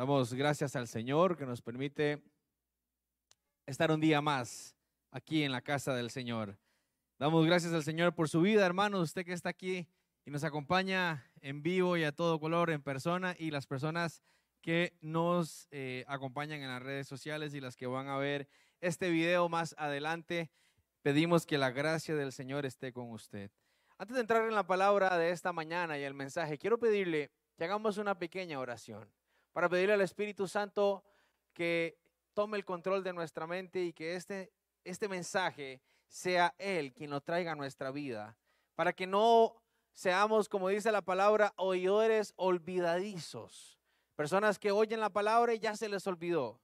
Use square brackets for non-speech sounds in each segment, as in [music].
Damos gracias al Señor que nos permite estar un día más aquí en la casa del Señor. Damos gracias al Señor por su vida, hermano, usted que está aquí y nos acompaña en vivo y a todo color en persona y las personas que nos eh, acompañan en las redes sociales y las que van a ver este video más adelante. Pedimos que la gracia del Señor esté con usted. Antes de entrar en la palabra de esta mañana y el mensaje, quiero pedirle que hagamos una pequeña oración para pedirle al Espíritu Santo que tome el control de nuestra mente y que este, este mensaje sea Él quien lo traiga a nuestra vida, para que no seamos, como dice la palabra, oidores olvidadizos, personas que oyen la palabra y ya se les olvidó,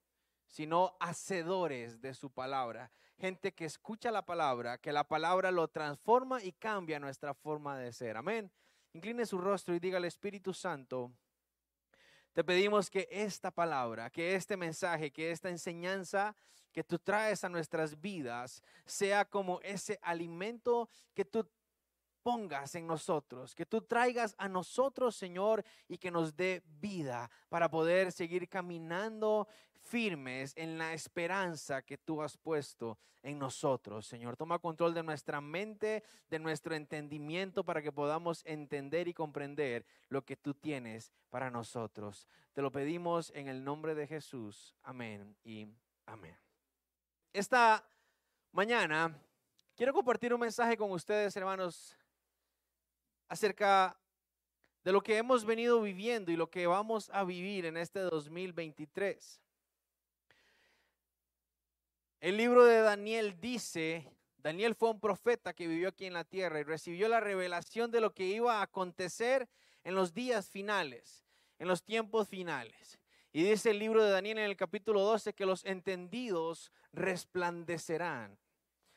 sino hacedores de su palabra, gente que escucha la palabra, que la palabra lo transforma y cambia nuestra forma de ser. Amén. Incline su rostro y diga al Espíritu Santo, te pedimos que esta palabra, que este mensaje, que esta enseñanza que tú traes a nuestras vidas sea como ese alimento que tú pongas en nosotros, que tú traigas a nosotros, Señor, y que nos dé vida para poder seguir caminando firmes en la esperanza que tú has puesto en nosotros, Señor. Toma control de nuestra mente, de nuestro entendimiento para que podamos entender y comprender lo que tú tienes para nosotros. Te lo pedimos en el nombre de Jesús. Amén y amén. Esta mañana quiero compartir un mensaje con ustedes, hermanos, acerca de lo que hemos venido viviendo y lo que vamos a vivir en este 2023. El libro de Daniel dice, Daniel fue un profeta que vivió aquí en la tierra y recibió la revelación de lo que iba a acontecer en los días finales, en los tiempos finales. Y dice el libro de Daniel en el capítulo 12 que los entendidos resplandecerán.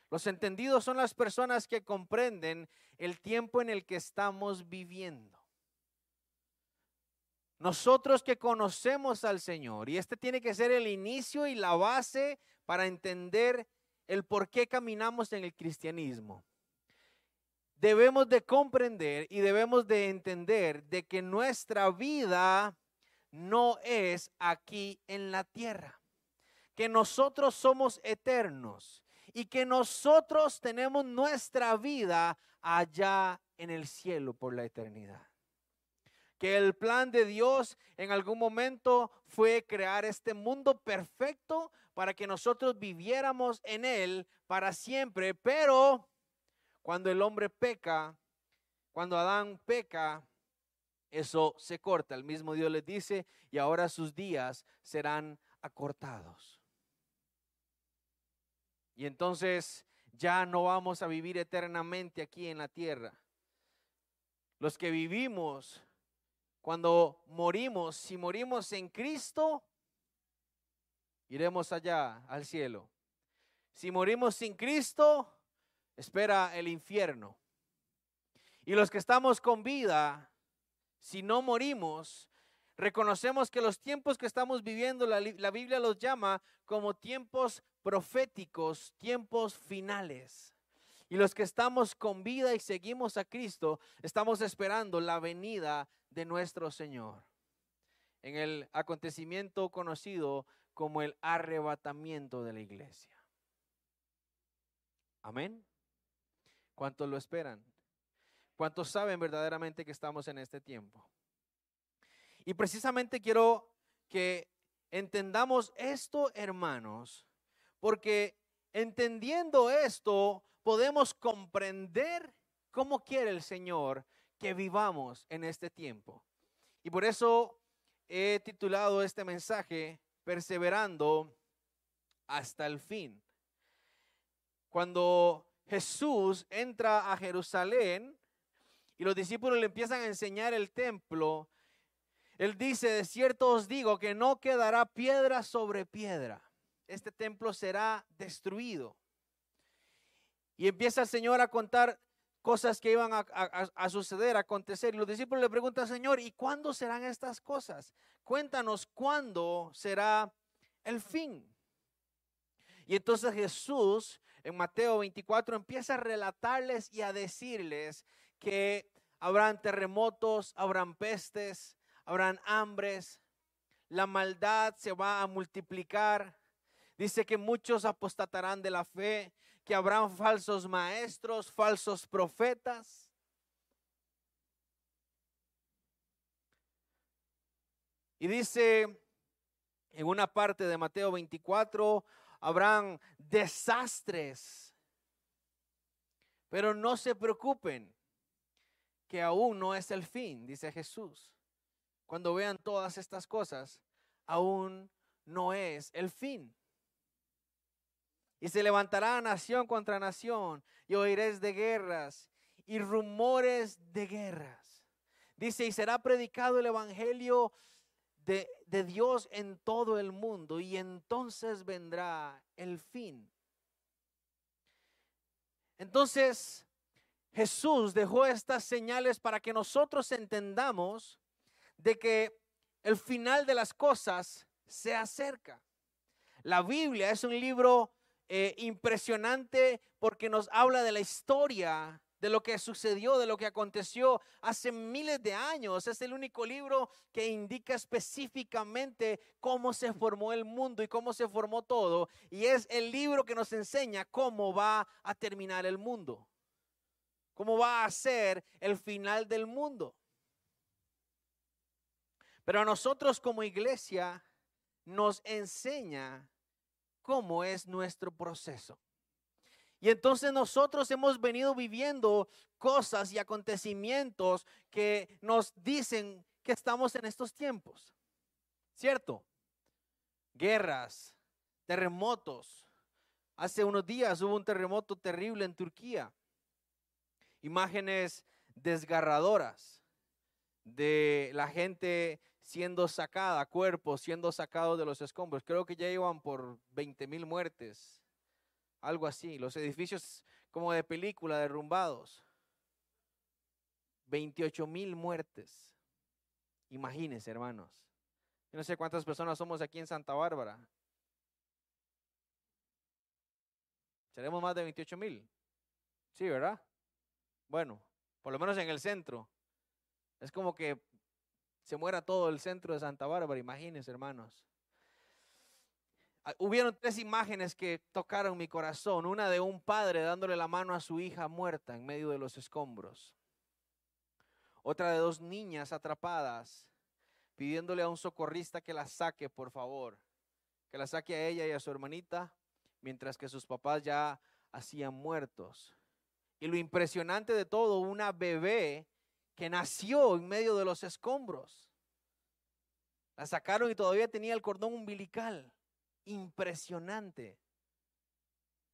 Los entendidos son las personas que comprenden el tiempo en el que estamos viviendo. Nosotros que conocemos al Señor, y este tiene que ser el inicio y la base para entender el por qué caminamos en el cristianismo. Debemos de comprender y debemos de entender de que nuestra vida no es aquí en la tierra, que nosotros somos eternos y que nosotros tenemos nuestra vida allá en el cielo por la eternidad que el plan de Dios en algún momento fue crear este mundo perfecto para que nosotros viviéramos en él para siempre, pero cuando el hombre peca, cuando Adán peca, eso se corta. El mismo Dios les dice, y ahora sus días serán acortados. Y entonces ya no vamos a vivir eternamente aquí en la tierra. Los que vivimos cuando morimos, si morimos en Cristo, iremos allá al cielo. Si morimos sin Cristo, espera el infierno. Y los que estamos con vida, si no morimos, reconocemos que los tiempos que estamos viviendo, la, la, Biblia los llama como tiempos proféticos, tiempos finales. Y los que estamos con vida y seguimos a Cristo, estamos esperando la venida de nuestro Señor. En el acontecimiento conocido como el arrebatamiento de la iglesia. Amén. ¿Cuántos lo esperan? ¿Cuántos saben verdaderamente que estamos en este tiempo? Y precisamente quiero que entendamos esto, hermanos, porque entendiendo esto, podemos comprender cómo quiere el Señor que vivamos en este tiempo. Y por eso he titulado este mensaje Perseverando hasta el fin. Cuando Jesús entra a Jerusalén y los discípulos le empiezan a enseñar el templo, él dice, de cierto os digo que no quedará piedra sobre piedra. Este templo será destruido. Y empieza el Señor a contar cosas que iban a, suceder, a acontecer. Y los discípulos le preguntan, Señor, ¿y cuándo serán estas cosas? Cuéntanos cuándo será el fin. Y entonces Jesús en Mateo 24 empieza a relatarles y a decirles que habrán terremotos, habrán pestes, habrán hambres, la maldad se va a multiplicar. Dice que muchos apostatarán de la fe, que habrán falsos maestros, falsos profetas. Y dice en una parte de Mateo 24, habrán desastres. Pero no se preocupen, que aún no es el fin, dice Jesús. Cuando vean todas estas cosas, aún no es el fin. Y se levantará nación contra nación, y oiréis de guerras y rumores de guerras. Dice, y será predicado el Evangelio de, de, Dios en todo el mundo, y entonces vendrá el fin. Entonces, Jesús dejó estas señales para que nosotros entendamos de que el final de las cosas se acerca. La Biblia es un libro eh, impresionante porque nos habla de la historia, de lo que sucedió, de lo que aconteció hace miles de años. Es el único libro que indica específicamente cómo se formó el mundo y cómo se formó todo. Y es el libro que nos enseña cómo va a terminar el mundo cómo va a ser el final del mundo. Pero a nosotros como iglesia nos enseña cómo es nuestro proceso. Y entonces nosotros hemos venido viviendo cosas y acontecimientos que nos dicen que estamos en estos tiempos. ¿Cierto? Guerras, terremotos. Hace unos días hubo un terremoto terrible en Turquía imágenes desgarradoras de la gente siendo sacada, cuerpos siendo sacados de los escombros. Creo que ya iban por 20 mil muertes, algo así. Los edificios como de película derrumbados. 28 mil muertes. Imagínense, hermanos. Yo no sé cuántas personas somos aquí en Santa Bárbara. ¿Seremos más de 28 mil? Sí, ¿verdad? Bueno, por lo menos en el centro. Es como que se muera todo el centro de Santa Bárbara, imagínense, hermanos. Ah, hubieron tres imágenes que tocaron mi corazón. Una de un padre dándole la mano a su hija muerta en medio de los escombros. Otra de dos niñas atrapadas pidiéndole a un socorrista que la saque, por favor. Que la saque a ella y a su hermanita, mientras que sus papás ya hacían muertos. Y lo impresionante de todo, una bebé que nació en medio de los escombros. La sacaron y todavía tenía el cordón umbilical. Impresionante.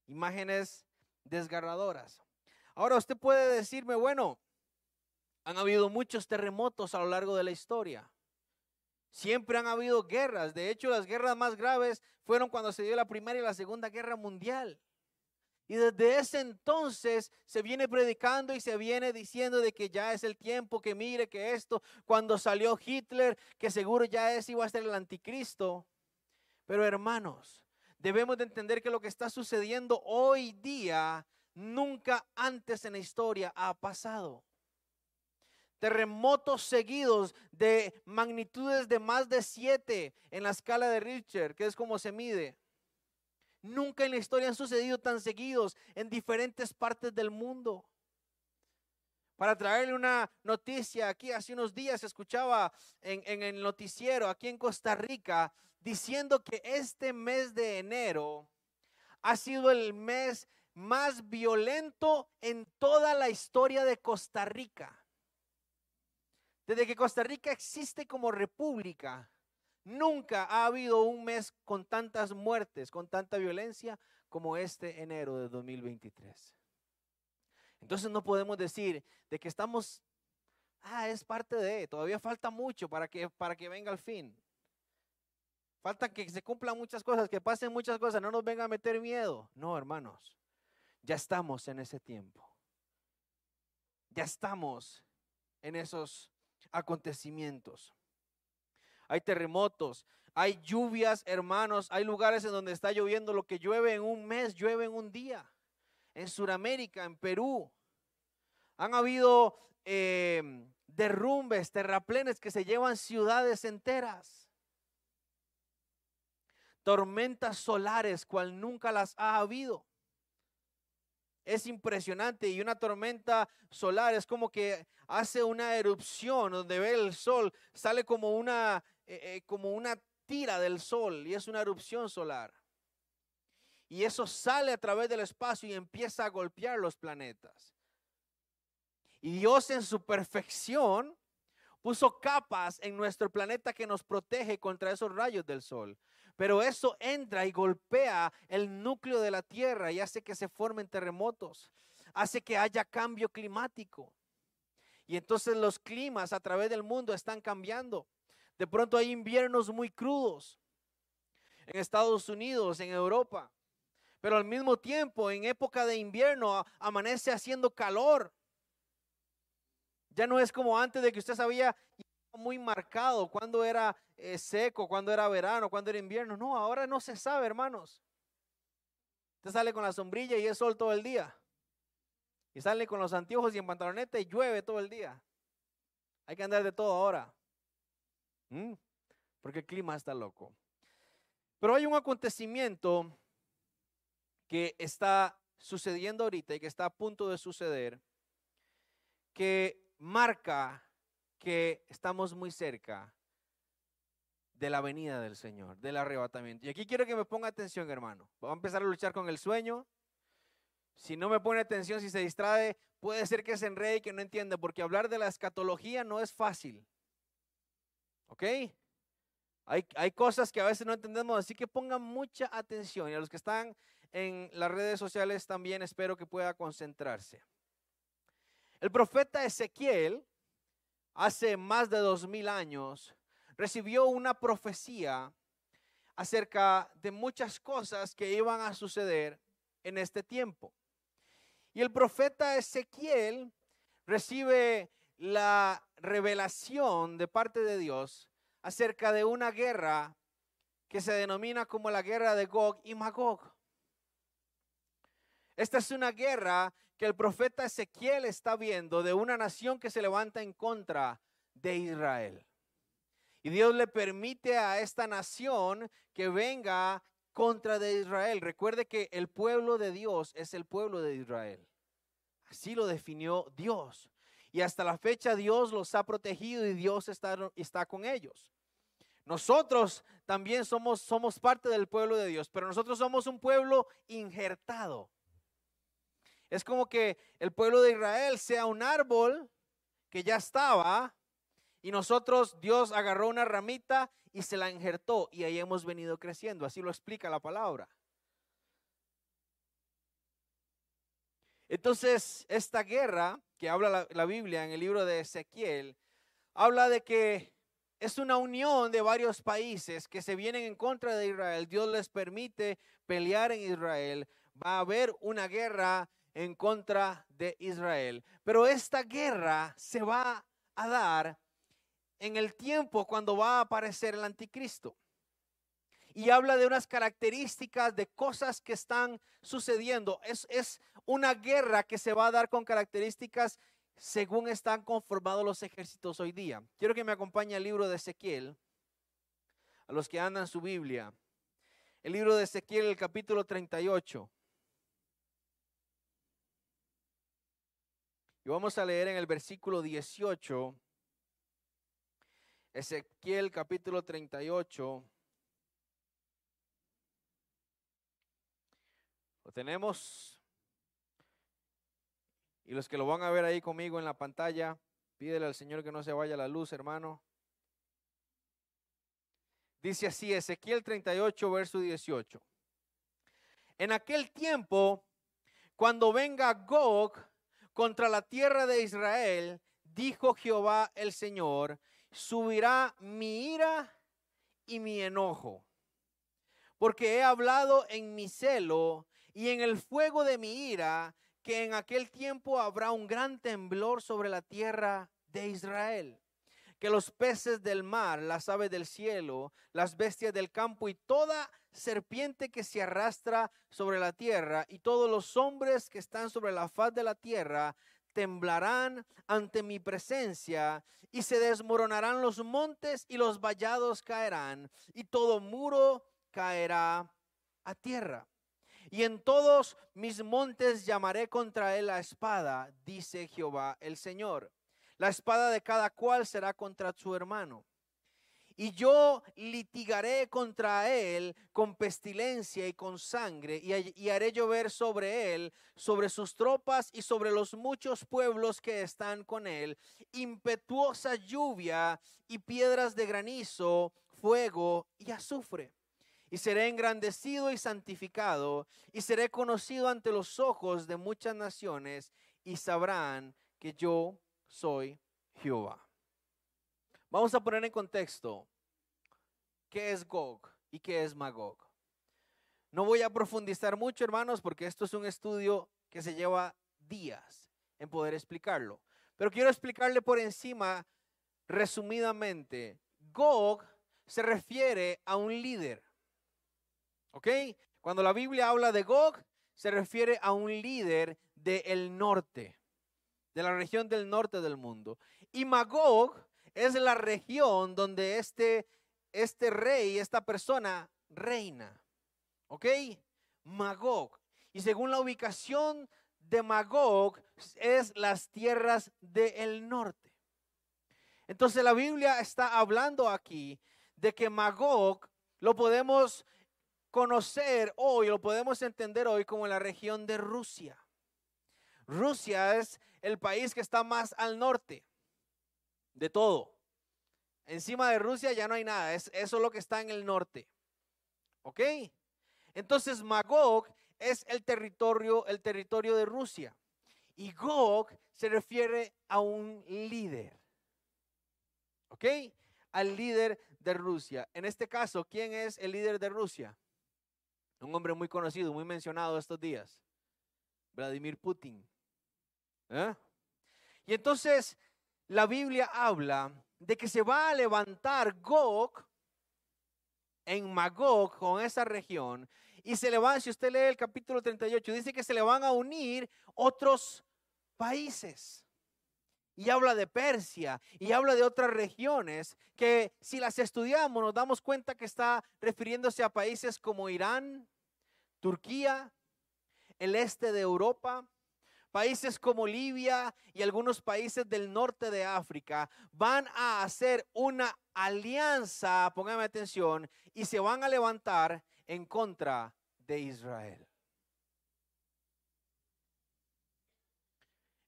Imágenes desgarradoras. Ahora usted puede decirme, bueno, han habido muchos terremotos a lo largo de la historia. Siempre han habido guerras. De hecho, las guerras más graves fueron cuando se dio la Primera y la Segunda Guerra Mundial. Y desde ese entonces se viene predicando y se viene diciendo de que ya es el tiempo, que mire que esto, cuando salió Hitler, que seguro ya es iba a ser el anticristo. Pero hermanos, debemos de entender que lo que está sucediendo hoy día nunca antes en la historia ha pasado. Terremotos seguidos de magnitudes de más de siete en la escala de Richter, que es como se mide. Nunca en la historia han sucedido tan seguidos en diferentes partes del mundo. Para traerle una noticia, aquí hace unos días escuchaba en, en el noticiero aquí en Costa Rica diciendo que este mes de enero ha sido el mes más violento en toda la historia de Costa Rica. Desde que Costa Rica existe como república, Nunca ha habido un mes con tantas muertes, con tanta violencia como este enero de 2023. Entonces no podemos decir de que estamos, ah, es parte de, todavía falta mucho para que, para que venga el fin. Falta que se cumplan muchas cosas, que pasen muchas cosas, no nos venga a meter miedo. No, hermanos, ya estamos en ese tiempo. Ya estamos en esos acontecimientos hay terremotos, hay lluvias, hermanos, hay lugares en donde está lloviendo lo que llueve en un mes, llueve en un día. En Sudamérica, en Perú, han habido em, derrumbes, terraplenes que se llevan ciudades enteras. tormentas solares cual nunca las ha habido. Es impresionante y una tormenta solar es como que hace una erupción donde ve el sol, sale como una, eh, eh, como una tira del sol y es una erupción solar. Y eso sale a través del espacio y empieza a golpear los planetas. Y Dios en su perfección puso capas en nuestro planeta que nos protege contra esos rayos del sol. Pero eso entra y golpea el núcleo de la Tierra y hace que se formen terremotos, hace que haya cambio climático. Y entonces los climas a través del mundo están cambiando. De pronto hay inviernos muy crudos en Estados Unidos, en Europa. Pero al mismo tiempo, en época de invierno, amanece haciendo calor. Ya no es como antes de que usted sabía muy marcado cuando era eh, seco, cuando era verano, cuando era invierno. No, ahora no se sabe, hermanos. Usted sale con la sombrilla y es sol todo el día. Y sale con los anteojos y en pantaloneta y llueve todo el día. Hay que andar de todo ahora. ¿Mm? Porque el clima está loco. Pero hay un acontecimiento que está sucediendo ahorita y que está a punto de suceder que marca que estamos muy cerca de la venida del Señor, del arrebatamiento. Y aquí quiero que me ponga atención, hermano. Voy a empezar a luchar con el sueño. Si no me pone atención, si se distrae, puede ser que se enrede y que no entienda, porque hablar de la escatología no es fácil. ¿Ok? Hay, hay cosas que a veces no entendemos, así que pongan mucha atención. Y a los que están en las redes sociales también espero que pueda concentrarse. El profeta Ezequiel, hace más de dos mil años, recibió una profecía acerca de muchas cosas que iban a suceder en este tiempo. Y el profeta Ezequiel recibe la revelación de parte de Dios acerca de una guerra que se denomina como la guerra de Gog y Magog. Esta es una guerra que el profeta Ezequiel está viendo de una nación que se levanta en contra de Israel. Y Dios le permite a esta nación que venga contra de Israel. Recuerde que el pueblo de Dios es el pueblo de Israel. Así lo definió Dios. Y hasta la fecha Dios los ha protegido y Dios está, está con ellos. Nosotros también somos, somos parte del pueblo de Dios, pero nosotros somos un pueblo injertado. Es como que el pueblo de Israel sea un árbol que ya estaba, y nosotros, Dios agarró una ramita y se la injertó y ahí hemos venido creciendo. Así lo explica la palabra. Entonces, esta guerra habla la, la, Biblia en el libro de Ezequiel, habla de que es una unión de varios países que se vienen en contra de Israel. Dios les permite pelear en Israel. Va a haber una guerra en contra de Israel. Pero esta guerra se va a dar en el tiempo cuando va a aparecer el anticristo. Y habla de unas características de cosas que están sucediendo. Es, es una guerra que se va a dar con características según están conformados los ejércitos hoy día. Quiero que me acompañe al libro de Ezequiel, a los que andan su Biblia. El libro de Ezequiel, el capítulo 38. Y vamos a leer en el versículo 18 Ezequiel capítulo 38. Lo tenemos. Y los que lo van a ver ahí conmigo en la pantalla, pídele al Señor que no se vaya la luz, hermano. Dice así, Ezequiel 38, verso 18. En aquel tiempo, cuando venga Gog contra la tierra de Israel, dijo Jehová el Señor, subirá mi ira y mi enojo, porque he hablado en mi celo y en el fuego de mi ira, que en aquel tiempo habrá un gran temblor sobre la tierra de Israel que los peces del mar, las aves del cielo, las bestias del campo y toda serpiente que se arrastra sobre la tierra y todos los hombres que están sobre la faz de la tierra temblarán ante mi presencia y se desmoronarán los montes y los vallados caerán y todo muro caerá a tierra. Y en todos mis montes llamaré contra él la espada, dice Jehová el Señor. La espada de cada cual será contra su hermano. Y yo litigaré contra él con pestilencia y con sangre, y, haré llover sobre él, sobre sus tropas y sobre los muchos pueblos que están con él, impetuosa lluvia y piedras de granizo, fuego y azufre. Y seré engrandecido y santificado, y seré conocido ante los ojos de muchas naciones, y sabrán que yo soy Jehová. Vamos a poner en contexto qué es Gog y qué es Magog. No voy a profundizar mucho, hermanos, porque esto es un estudio que se lleva días en poder explicarlo. Pero quiero explicarle por encima, resumidamente, Gog se refiere a un líder. ¿Ok? Cuando la Biblia habla de Gog, se refiere a un líder del norte, de la región del norte del mundo. Y Magog es la región donde este, este rey, esta persona, reina. ¿Ok? Magog. Y según la ubicación de Magog, es las tierras del norte. Entonces la Biblia está hablando aquí de que Magog lo podemos conocer hoy, lo podemos entender hoy como la región de Rusia. Rusia es el país que está más al norte de todo. Encima de Rusia ya no hay nada, es eso lo que está en el norte. ¿Ok? Entonces Magog es el territorio, el territorio de Rusia. Y Gog se refiere a un líder. ¿Ok? Al líder de Rusia. En este caso, ¿quién es el líder de Rusia? Un hombre muy conocido, muy mencionado estos días. Vladimir Putin. ¿Eh? Y entonces la Biblia habla de que se va a levantar Gog en Magog con esa región y se le van, si usted lee el capítulo 38, dice que se le van a unir otros países. Y habla de Persia y habla de otras regiones que si las estudiamos nos damos cuenta que está refiriéndose a países como Irán, Turquía, el este de Europa, países como Libia y algunos países del norte de África van a hacer una alianza, póngame atención, y se van a levantar en contra de Israel.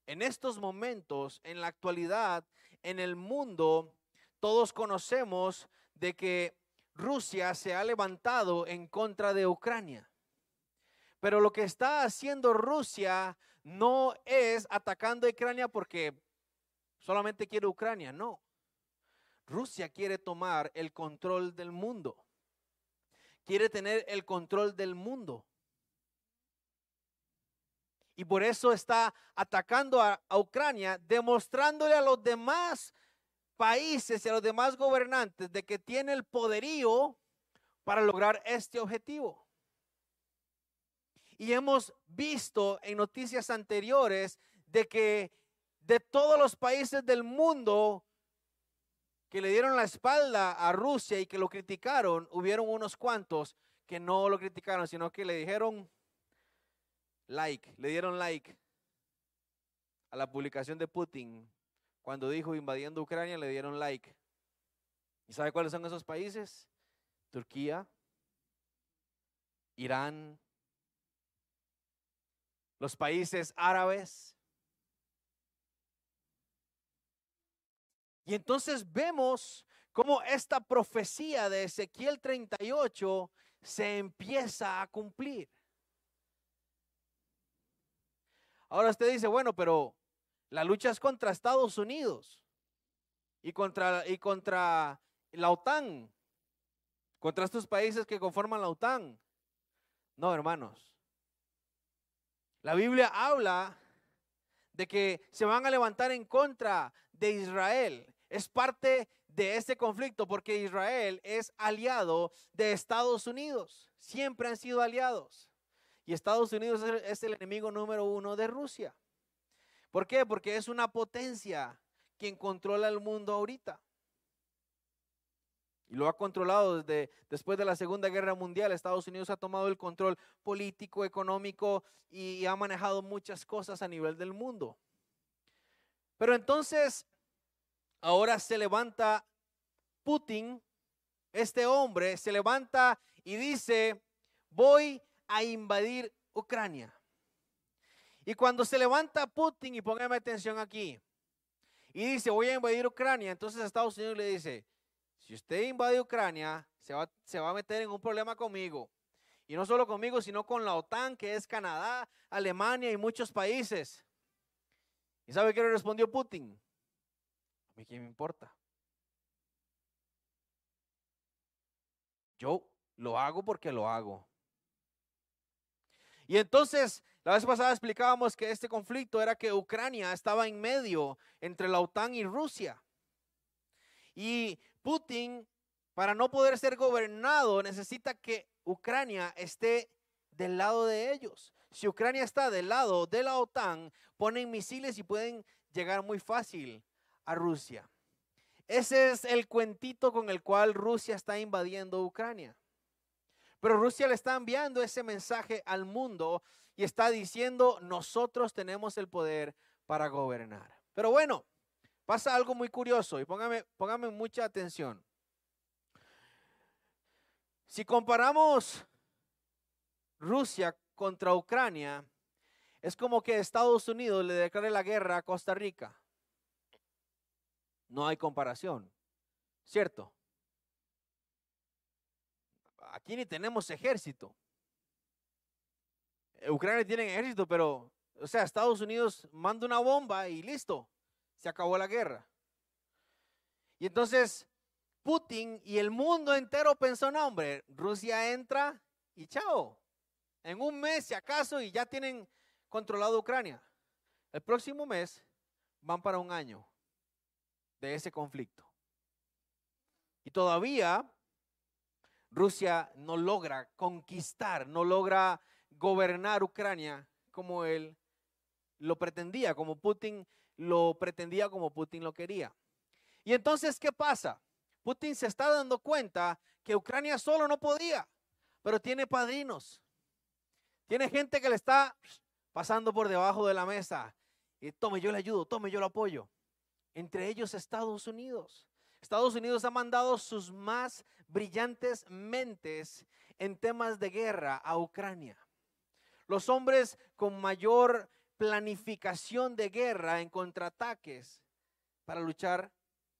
En estos momentos, en la actualidad, en el mundo, todos conocemos de que Rusia se ha levantado en contra de Ucrania. Pero lo que está haciendo Rusia no es atacando a Ucrania porque solamente quiere Ucrania, no. Rusia quiere tomar el control del mundo. Quiere tener el control del mundo. Y por eso está atacando a, Ucrania, demostrándole a los demás países y a los demás gobernantes de que tiene el poderío para lograr este objetivo. Y hemos visto en noticias anteriores de que de todos los países del mundo que le dieron la espalda a Rusia y que lo criticaron, hubieron unos cuantos que no lo criticaron, sino que le dijeron like, le dieron like a la publicación de Putin. Cuando dijo invadiendo Ucrania, le dieron like. ¿Y sabe cuáles son esos países? Turquía, Irán, los países árabes. Y entonces vemos cómo esta profecía de Ezequiel 38 se empieza a cumplir. Ahora usted dice, bueno, pero la lucha es contra Estados Unidos y contra, y contra la OTAN, contra estos países que conforman la OTAN. No, hermanos. La Biblia habla de que se van a levantar en contra de Israel. Es parte de este conflicto porque Israel es aliado de Estados Unidos. Siempre han sido aliados. Y Estados Unidos es el enemigo número uno de Rusia. ¿Por qué? Porque es una potencia quien controla el mundo ahorita. Y lo ha controlado desde después de la Segunda Guerra Mundial. Estados Unidos ha tomado el control político, económico y ha manejado muchas cosas a nivel del mundo. Pero entonces, ahora se levanta Putin, este hombre, se levanta y dice, voy a invadir Ucrania. Y cuando se levanta Putin, y póngame atención aquí, y dice, voy a invadir Ucrania, entonces Estados Unidos le dice, si usted invade Ucrania, se va, se va a meter en un problema conmigo. Y no solo conmigo, sino con la OTAN, que es Canadá, Alemania y muchos países. ¿Y sabe qué le respondió Putin? A mí qué me importa. Yo lo hago porque lo hago. Y entonces, la vez pasada explicábamos que este conflicto era que Ucrania estaba en medio entre la OTAN y Rusia. Y Putin, para no poder ser gobernado, necesita que Ucrania esté del lado de ellos. Si Ucrania está del lado de la OTAN, ponen misiles y pueden llegar muy fácil a Rusia. Ese es el cuentito con el cual Rusia está invadiendo Ucrania. Pero Rusia le está enviando ese mensaje al mundo y está diciendo, nosotros tenemos el poder para gobernar. Pero bueno, pasa algo muy curioso y póngame, póngame mucha atención. Si comparamos Rusia contra Ucrania, es como que Estados Unidos le declare la guerra a Costa Rica. No hay comparación, ¿cierto? Aquí ni tenemos ejército. Ucrania tiene ejército, pero, o sea, Estados Unidos manda una bomba y listo, se acabó la guerra. Y entonces Putin y el mundo entero pensó, no, hombre, Rusia entra y chao. En un mes, si acaso, y ya tienen controlado Ucrania. El próximo mes van para un año de ese conflicto. Y todavía Rusia no logra conquistar, no logra gobernar Ucrania como él lo pretendía, como Putin lo pretendía, como Putin lo quería. Y entonces, ¿qué pasa? Putin se está dando cuenta que Ucrania solo no podía, pero tiene padrinos. Tiene gente que le está pasando por debajo de la mesa. Y tome, yo le ayudo, tome, yo lo apoyo. Entre ellos Estados Unidos. Estados Unidos ha mandado sus más brillantes mentes en temas de guerra a Ucrania. Los hombres con mayor planificación de guerra en contraataques para luchar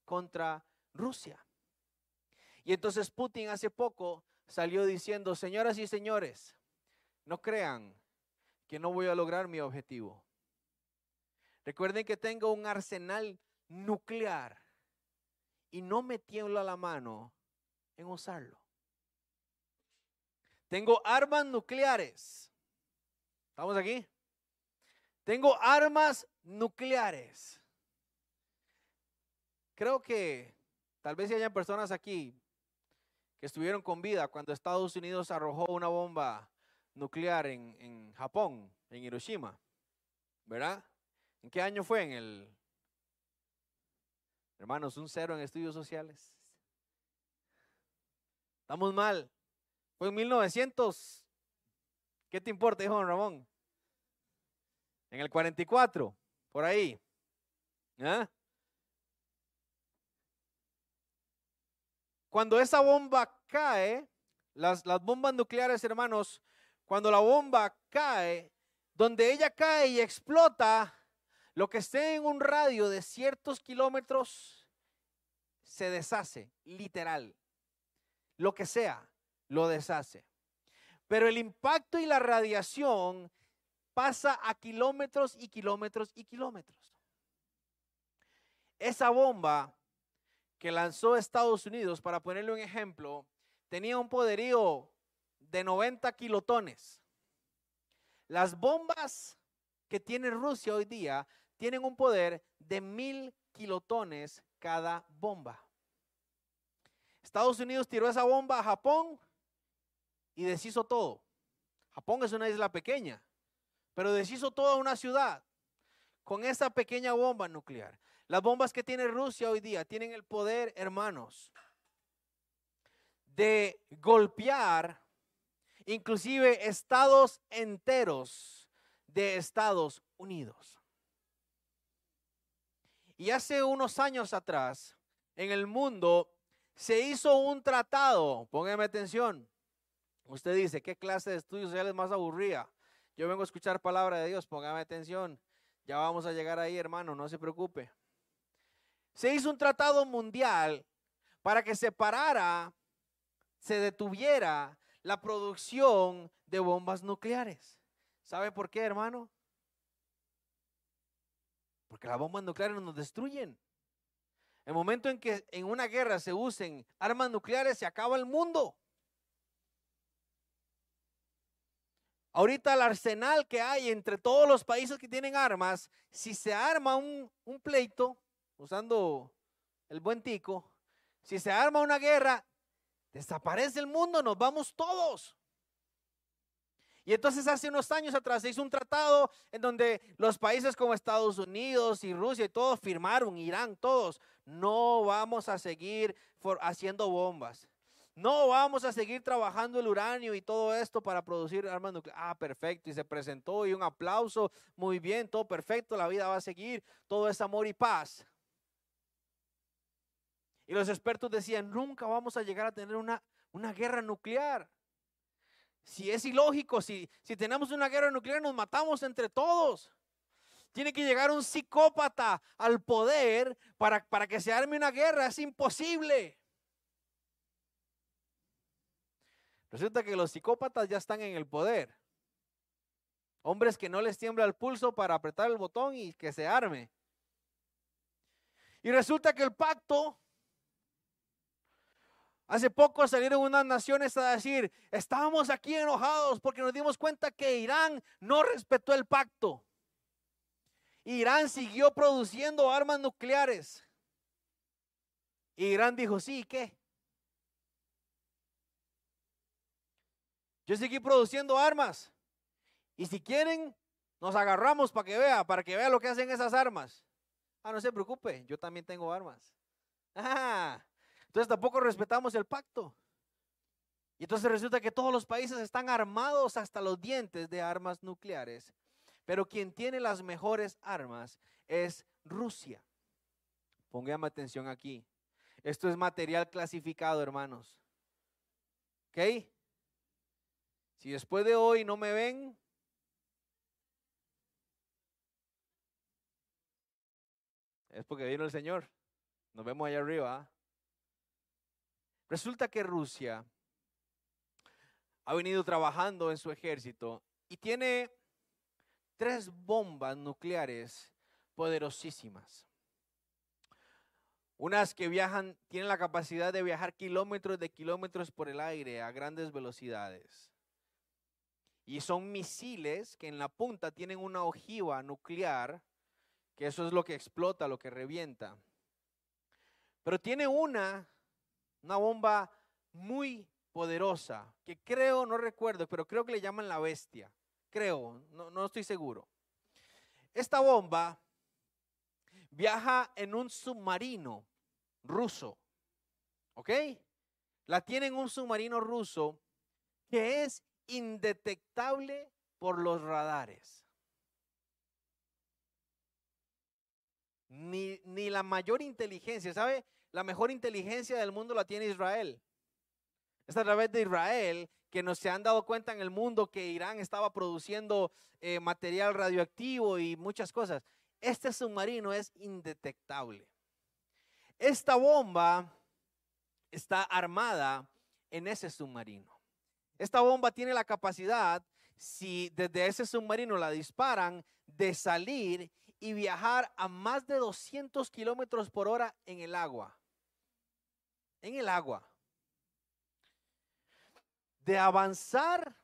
contra Rusia. Y entonces Putin hace poco salió diciendo, señoras y señores, no crean que no voy a lograr mi objetivo. Recuerden que tengo un arsenal nuclear y no me tiembla la mano en usarlo. Tengo armas nucleares. ¿Estamos aquí? Tengo armas nucleares. Creo que tal vez haya personas aquí que estuvieron con vida cuando Estados Unidos arrojó una bomba nuclear en, en Japón, en Hiroshima. ¿Verdad? ¿En qué año fue? En el Hermanos, un cero en estudios sociales. Estamos mal. Fue en 1900. ¿Qué te importa, hijo Ramón? En el 44, por ahí. ¿Ah? Cuando esa bomba cae, las bombas nucleares, hermanos, cuando la bomba cae, donde ella cae y explota, lo que esté en un radio de ciertos kilómetros se deshace, literal. Lo que sea, lo deshace. Pero el impacto y la radiación pasa a kilómetros y kilómetros y kilómetros. Esa bomba que lanzó Estados Unidos, para ponerle un ejemplo, tenía un poderío de 90 kilotones. Las bombas que tiene Rusia hoy día tienen un poder de mil kilotones cada bomba. Estados Unidos tiró esa bomba a Japón y deshizo todo. Japón es una isla pequeña, pero deshizo toda una ciudad con esa pequeña bomba nuclear. Las bombas que tiene Rusia hoy día tienen el poder, hermanos, de golpear inclusive estados enteros de Estados Unidos. Y hace unos años atrás, en el mundo, se hizo un tratado, póngame atención. Usted dice, ¿qué clase de estudios sociales más aburrida? Yo vengo a escuchar palabra de Dios, póngame atención. Ya vamos a llegar ahí, hermano, no se preocupe. Se hizo un tratado mundial para que se parara, se detuviera la producción de bombas nucleares. ¿Sabe por qué, hermano? Porque las bombas nucleares nos destruyen. El momento en que en una guerra se usen armas nucleares, se acaba el mundo. Ahorita el arsenal que hay entre todos los países que tienen armas, si se arma un, un pleito, usando el buen tico, si se arma una guerra, desaparece el mundo, nos vamos todos. Y entonces hace unos años atrás se hizo un tratado en donde los países como Estados Unidos y Rusia y todos firmaron, Irán, todos, no vamos a seguir haciendo bombas. No vamos a seguir trabajando el uranio y todo esto para producir armas nucleares. Ah, perfecto. Y se presentó y un aplauso. Muy bien, todo perfecto. La vida va a seguir. Todo es amor y paz. Y los expertos decían, nunca vamos a llegar a tener una, una guerra nuclear. Si es ilógico, si, si tenemos una guerra nuclear nos matamos entre todos. Tiene que llegar un psicópata al poder para, para que se arme una guerra. Es imposible. Resulta que los psicópatas ya están en el poder. Hombres que no les tiembla el pulso para apretar el botón y que se arme. Y resulta que el pacto Hace poco salieron unas naciones a decir, estábamos aquí enojados porque nos dimos cuenta que Irán no respetó el pacto. Irán siguió produciendo armas nucleares. Irán dijo, sí, ¿qué? Yo seguí produciendo armas. Y si quieren, nos agarramos para que vea, para que vea lo que hacen esas armas. Ah, no se preocupe, yo también tengo armas. [laughs] Ah, entonces tampoco respetamos el pacto. Y entonces resulta que todos los países están armados hasta los dientes de armas nucleares. Pero quien tiene las mejores armas es Rusia. Póngame atención aquí. Esto es material clasificado, hermanos. ¿Ok? Si después de hoy no me ven, es porque vino el Señor. Nos vemos allá arriba. ¿ah? Resulta que Rusia ha venido trabajando en su ejército y tiene tres bombas nucleares poderosísimas. Unas que viajan, tienen la capacidad de viajar kilómetros de kilómetros por el aire a grandes velocidades. Y son misiles que en la punta tienen una ojiva nuclear, que eso es lo que explota, lo que revienta. Pero tiene una una bomba muy poderosa, que creo, no recuerdo, pero creo que le llaman la bestia. Creo, no, no estoy seguro. Esta bomba viaja en un submarino ruso. ¿Ok? La tiene en un submarino ruso que es indetectable por los radares. Ni, ni la mayor inteligencia, ¿sabe? La mejor inteligencia del mundo la tiene Israel. Es a través de Israel que nos se han dado cuenta en el mundo que Irán estaba produciendo eh, material radioactivo y muchas cosas. Este submarino es indetectable. Esta bomba está armada en ese submarino. Esta bomba tiene la capacidad, si desde ese submarino la disparan, de salir y viajar a más de 200 kilómetros por hora en el agua. En el agua. De avanzar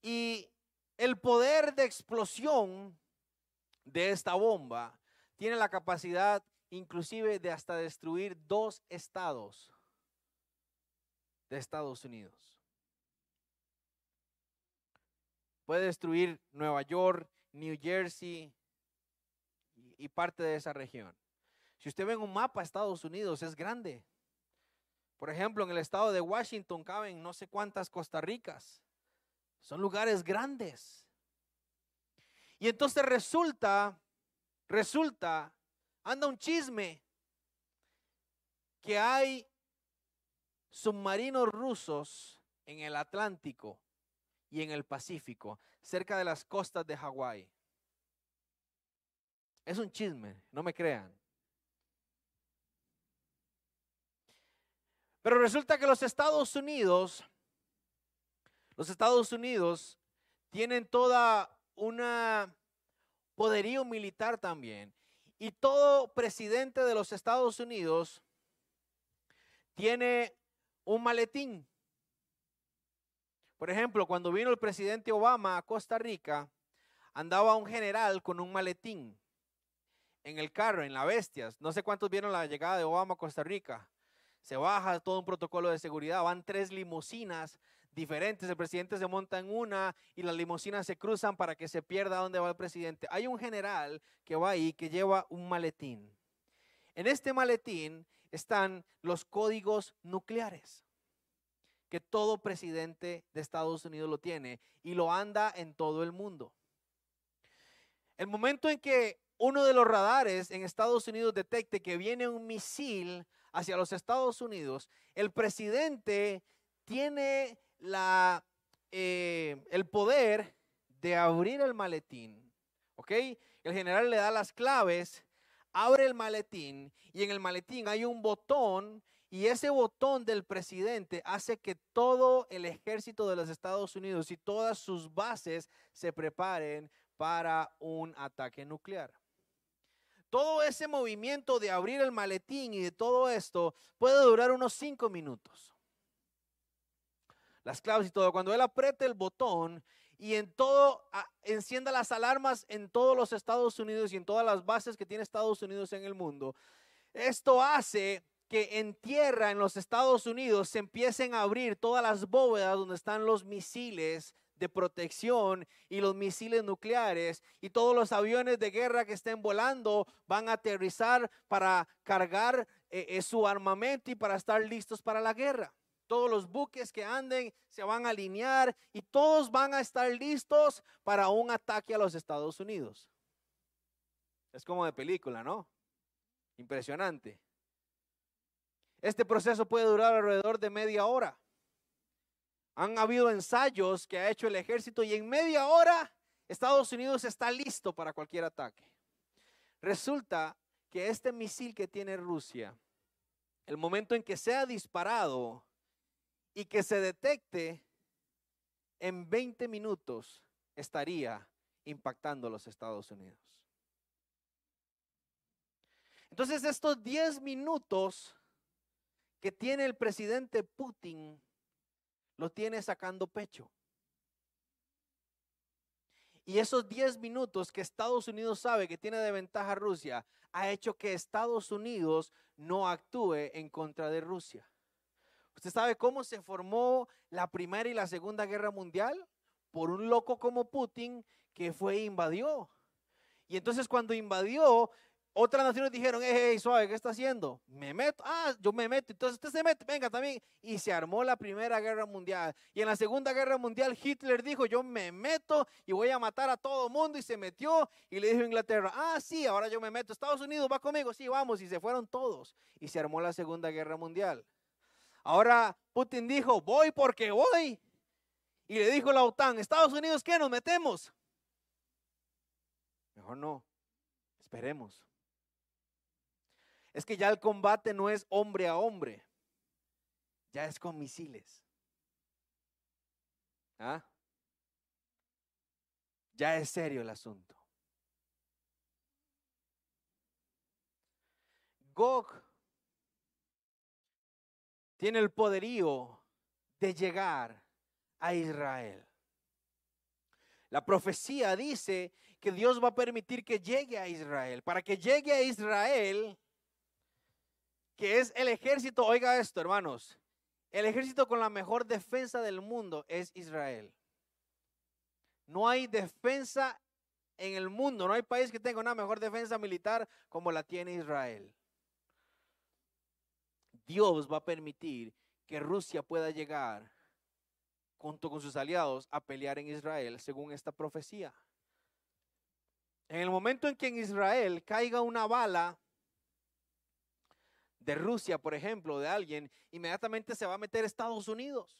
y el poder de explosión de esta bomba tiene la capacidad inclusive de hasta destruir dos estados de Estados Unidos. Puede destruir Nueva York, New Jersey y parte de esa región. Si usted ve un mapa, Estados Unidos es grande. Por ejemplo, en el estado de Washington caben no sé cuántas Costa Ricas. Son lugares grandes. Y entonces resulta, resulta, anda un chisme que hay submarinos rusos en el Atlántico y en el Pacífico, cerca de las costas de Hawái. Es un chisme, no me crean. Pero resulta que los Estados Unidos, los Estados Unidos tienen toda una poderío militar también. Y todo presidente de los Estados Unidos tiene un maletín. Por ejemplo, cuando vino el presidente Obama a Costa Rica, andaba un general con un maletín en el carro, en la Bestias. No sé cuántos vieron la llegada de Obama a Costa Rica. Se baja todo un protocolo de seguridad, van tres limusinas diferentes, el presidente se monta en una y las limusinas se cruzan para que se pierda dónde va el presidente. Hay un general que va ahí que lleva un maletín. En este maletín están los códigos nucleares que todo presidente de Estados Unidos lo tiene y lo anda en todo el mundo. El momento en que uno de los radares en Estados Unidos detecte que viene un misil hacia los Estados Unidos, el presidente tiene la, eh, el poder de abrir el maletín. ¿Ok? El general le da las claves, abre el maletín y en el maletín hay un botón y ese botón del presidente hace que todo el ejército de los Estados Unidos y todas sus bases se preparen para un ataque nuclear. Todo ese movimiento de abrir el maletín y de todo esto puede durar unos cinco minutos. Las claves y todo. Cuando él apriete el botón y en todo, encienda las alarmas en todos los Estados Unidos y en todas las bases que tiene Estados Unidos en el mundo, esto hace que en tierra en los Estados Unidos se empiecen a abrir todas las bóvedas donde están los misiles de protección y los misiles nucleares y todos los aviones de guerra que estén volando van a aterrizar para cargar eh, eh, su armamento y para estar listos para la guerra. Todos los buques que anden se van a alinear y todos van a estar listos para un ataque a los Estados Unidos. Es como de película, ¿no? Impresionante. Este proceso puede durar alrededor de media hora. Han habido ensayos que ha hecho el ejército y en media hora Estados Unidos está listo para cualquier ataque. Resulta que este misil que tiene Rusia, el momento en que sea disparado y que se detecte, en 20 minutos estaría impactando a los Estados Unidos. Entonces estos 10 minutos que tiene el presidente Putin lo tiene sacando pecho. Y esos 10 minutos que Estados Unidos sabe que tiene de ventaja Rusia, ha hecho que Estados Unidos no actúe en contra de Rusia. ¿Usted sabe cómo se formó la Primera y la Segunda Guerra Mundial? Por un loco como Putin que fue e invadió. Y entonces cuando invadió, otras naciones dijeron, hey, suave, ¿qué está haciendo? Me meto, ah, yo me meto, entonces usted se mete, venga también. Y se armó la Primera Guerra Mundial. Y en la Segunda Guerra Mundial Hitler dijo, yo me meto y voy a matar a todo mundo. Y se metió y le dijo a Inglaterra, ah, sí, ahora yo me meto. Estados Unidos va conmigo, sí, vamos. Y se fueron todos. Y se armó la Segunda Guerra Mundial. Ahora Putin dijo, voy porque voy. Y le dijo la OTAN, Estados Unidos, ¿qué? ¿Nos metemos? Mejor no, esperemos es que ya el combate no es hombre a hombre, ya es con misiles. ¿Ah? Ya es serio el asunto. Gog tiene el poderío de llegar a Israel. La profecía dice que Dios va a permitir que llegue a Israel. Para que llegue a Israel, que es el ejército, oiga esto, hermanos, el ejército con la mejor defensa del mundo es Israel. No hay defensa en el mundo, no hay país que tenga una mejor defensa militar como la tiene Israel. Dios va a permitir que Rusia pueda llegar junto con sus aliados a pelear en Israel, según esta profecía. En el momento en que en Israel caiga una bala de Rusia, por ejemplo, de alguien, inmediatamente se va a meter Estados Unidos.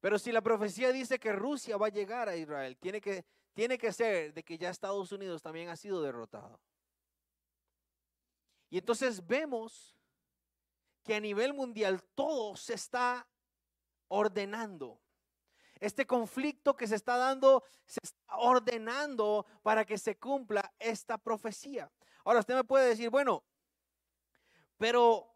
Pero si la profecía dice que Rusia va a llegar a Israel, tiene que, tiene que ser de que ya Estados Unidos también ha sido derrotado. Y entonces vemos que a nivel mundial todo se está ordenando. Este conflicto que se está dando se está ordenando para que se cumpla esta profecía. Ahora usted me puede decir, bueno, pero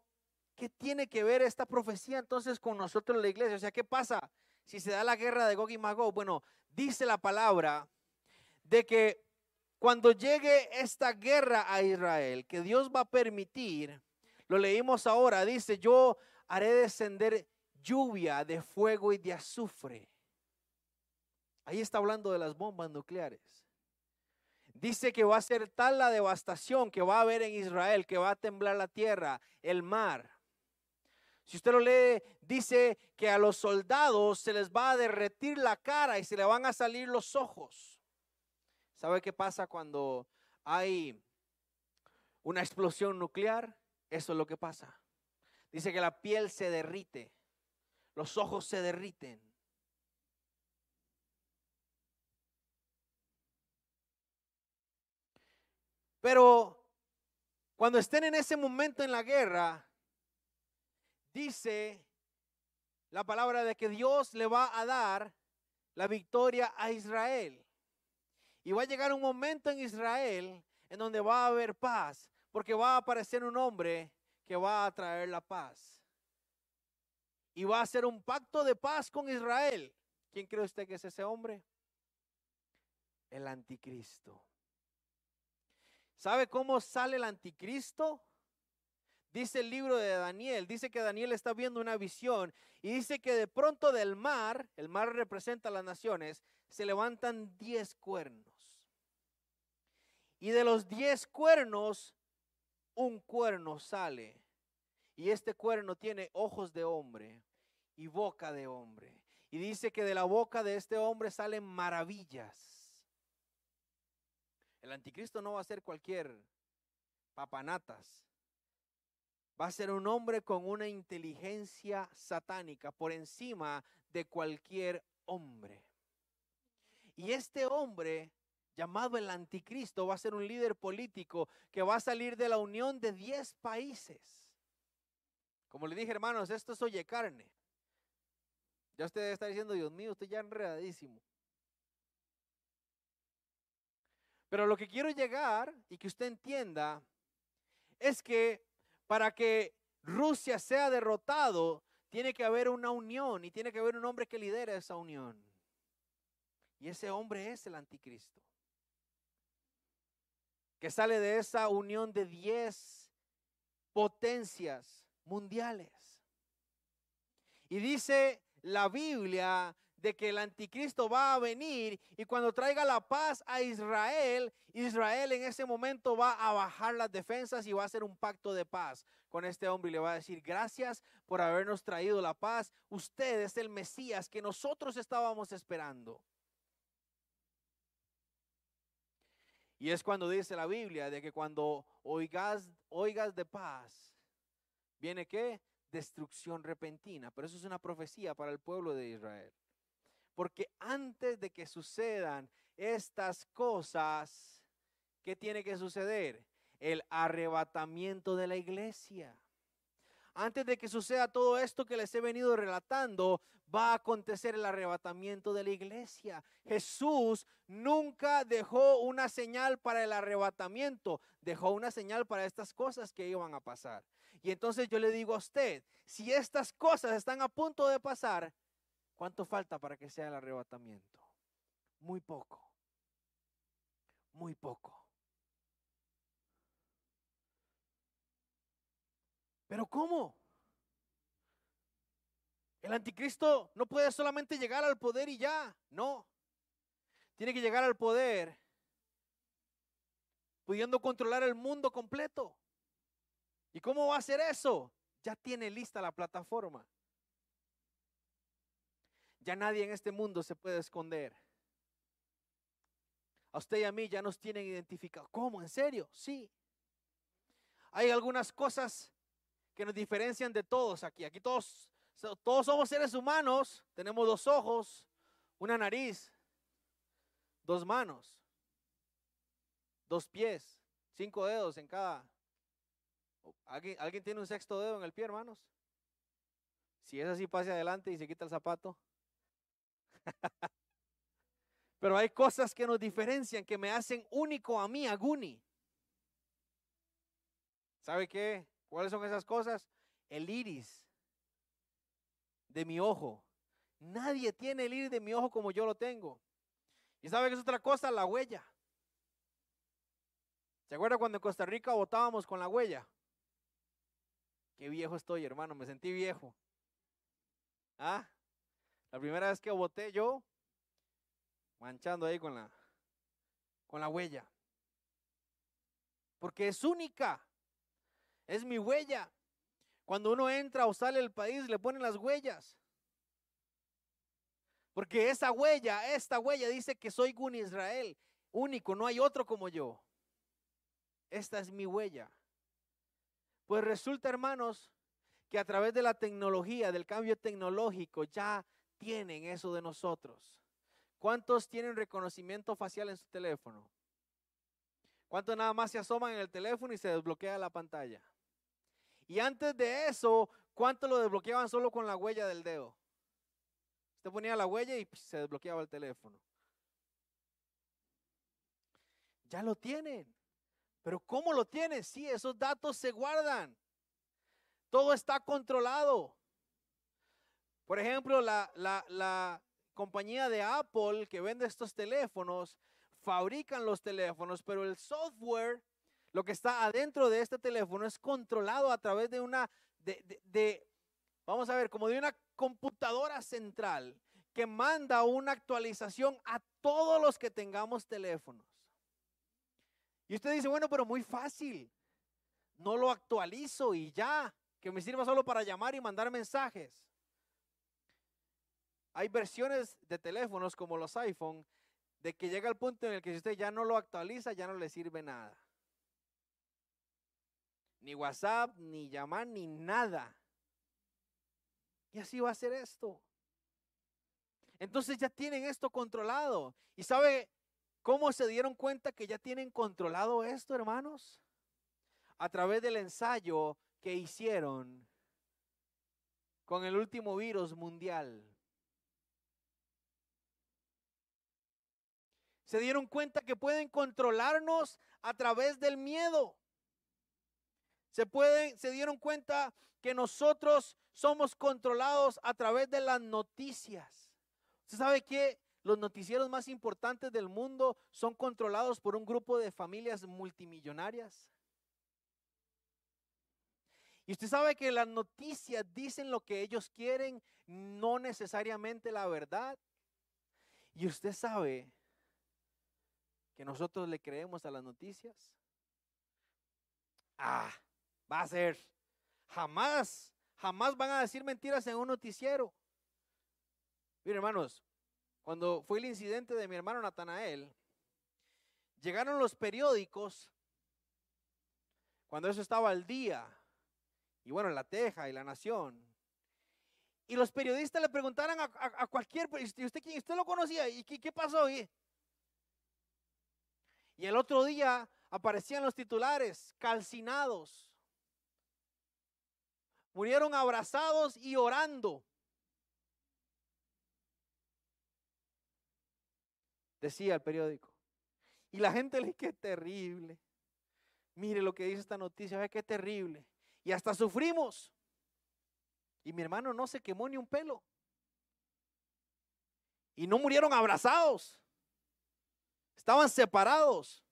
¿qué tiene que ver esta profecía entonces con nosotros en la iglesia? O sea, ¿qué pasa si se da la guerra de Gog y Magog? Bueno, dice la palabra de que cuando llegue esta guerra a Israel, que Dios va a permitir, lo leímos ahora, dice, yo haré descender lluvia de fuego y de azufre. Ahí está hablando de las bombas nucleares. Dice que va a ser tal la devastación que va a haber en Israel, que va a temblar la tierra, el mar. Si usted lo lee, dice que a los soldados se les va a derretir la cara y se le van a salir los ojos. ¿Sabe qué pasa cuando hay una explosión nuclear? Eso es lo que pasa. Dice que la piel se derrite, los ojos se derriten. Pero cuando estén en ese momento en la guerra, dice la palabra de que Dios le va a dar la victoria a Israel. Y va a llegar un momento en Israel en donde va a haber paz, porque va a aparecer un hombre que va a traer la paz. Y va a hacer un pacto de paz con Israel. ¿Quién cree usted que es ese hombre? El anticristo. ¿Sabe cómo sale el anticristo? Dice el libro de Daniel, dice que Daniel está viendo una visión y dice que de pronto del mar, el mar representa a las naciones, se levantan diez cuernos. Y de los diez cuernos, un cuerno sale. Y este cuerno tiene ojos de hombre y boca de hombre. Y dice que de la boca de este hombre salen maravillas. El anticristo no va a ser cualquier papanatas. Va a ser un hombre con una inteligencia satánica por encima de cualquier hombre. Y este hombre llamado el anticristo, va a ser un líder político que va a salir de la unión de 10 países. Como le dije, hermanos, esto es oye carne. Ya usted está diciendo, Dios mío, usted ya enredadísimo. Pero lo que quiero llegar y que usted entienda es que para que Rusia sea derrotado, tiene que haber una unión y tiene que haber un hombre que lidera esa unión. Y ese hombre es el anticristo que sale de esa unión de 10 potencias mundiales. Y dice la Biblia de que el anticristo va a venir y cuando traiga la paz a Israel, Israel en ese momento va a bajar las defensas y va a hacer un pacto de paz con este hombre y le va a decir, gracias por habernos traído la paz, usted es el Mesías que nosotros estábamos esperando. Y es cuando dice la Biblia de que cuando oigas, oigas de paz, viene qué? Destrucción repentina. Pero eso es una profecía para el pueblo de Israel. Porque antes de que sucedan estas cosas, ¿qué tiene que suceder? El arrebatamiento de la iglesia. Antes de que suceda todo esto que les he venido relatando, va a acontecer el arrebatamiento de la iglesia. Jesús nunca dejó una señal para el arrebatamiento, dejó una señal para estas cosas que iban a pasar. Y entonces yo le digo a usted, si estas cosas están a punto de pasar, ¿cuánto falta para que sea el arrebatamiento? Muy poco. Muy poco. Pero ¿cómo? El anticristo no puede solamente llegar al poder y ya, no. Tiene que llegar al poder pudiendo controlar el mundo completo. ¿Y cómo va a hacer eso? Ya tiene lista la plataforma. Ya nadie en este mundo se puede esconder. A usted y a mí ya nos tienen identificado. ¿Cómo? ¿En serio? Sí. Hay algunas cosas que nos diferencian de todos aquí. Aquí todos, todos somos seres humanos. Tenemos dos ojos, una nariz, dos manos, dos pies, cinco dedos en cada. ¿Alguien, ¿Alguien tiene un sexto dedo en el pie, hermanos? Si es así, pase adelante y se quita el zapato. [laughs] Pero hay cosas que nos diferencian, que me hacen único a mí, a Guni. ¿Sabe qué? ¿Cuáles son esas cosas? El iris de mi ojo. Nadie tiene el iris de mi ojo como yo lo tengo. ¿Y sabe qué es otra cosa? La huella. ¿Se acuerda cuando en Costa Rica votábamos con la huella? Qué viejo estoy, hermano, me sentí viejo. ¿Ah? La primera vez que voté yo, manchando ahí con la, con la huella. Porque es única. Es mi huella. Cuando uno entra o sale del país, le ponen las huellas. Porque esa huella, esta huella dice que soy un Israel, único, no hay otro como yo. Esta es mi huella. Pues resulta, hermanos, que a través de la tecnología, del cambio tecnológico, ya tienen eso de nosotros. ¿Cuántos tienen reconocimiento facial en su teléfono? ¿Cuántos nada más se asoman en el teléfono y se desbloquea la pantalla? Y antes de eso, ¿cuántos lo desbloqueaban solo con la huella del dedo? Usted ponía la huella y se desbloqueaba el teléfono. Ya lo tienen. Pero ¿cómo lo tienen? Sí, esos datos se guardan. Todo está controlado. Por ejemplo, la, la, compañía de Apple que vende estos teléfonos fabrican los teléfonos, pero el software, lo que está adentro de este teléfono es controlado a través de una, de, vamos a ver, como de una computadora central que manda una actualización a todos los que tengamos teléfonos. Y usted dice, bueno, pero muy fácil. No lo actualizo y ya, que me sirva solo para llamar y mandar mensajes. Hay versiones de teléfonos como los iPhone de que llega el punto en el que si usted ya no lo actualiza, ya no le sirve nada. Ni WhatsApp, ni llamar, ni nada. Y así va a ser esto. Entonces ya tienen esto controlado. ¿Y sabe cómo se dieron cuenta que ya tienen controlado esto, hermanos? A través del ensayo que hicieron con el último virus mundial. Se dieron cuenta que pueden controlarnos a través del miedo. Se, pueden, se dieron cuenta que nosotros somos controlados a través de las noticias. ¿Usted sabe que los noticieros más importantes del mundo son controlados por un grupo de familias multimillonarias? Y usted sabe que las noticias dicen lo que ellos quieren, no necesariamente la verdad. Y usted sabe que nosotros le creemos a las noticias? Ah, va a ser. Jamás, jamás van a decir mentiras en un noticiero. Miren, hermanos, cuando fue el incidente de mi hermano Natanael, llegaron los periódicos, cuando eso estaba al día, y bueno, La Teja y La Nación, y los periodistas le preguntaron a, cualquier, ¿usted, usted, usted lo conocía? ¿Y qué, pasó? Y, y el otro día aparecían los titulares, calcinados. Murieron abrazados y orando. Decía el periódico. Y la gente le dice, qué terrible. Mire lo que dice esta noticia, ve qué terrible. Y hasta sufrimos. Y mi hermano no se quemó ni un pelo. Y no murieron abrazados. Estaban separados.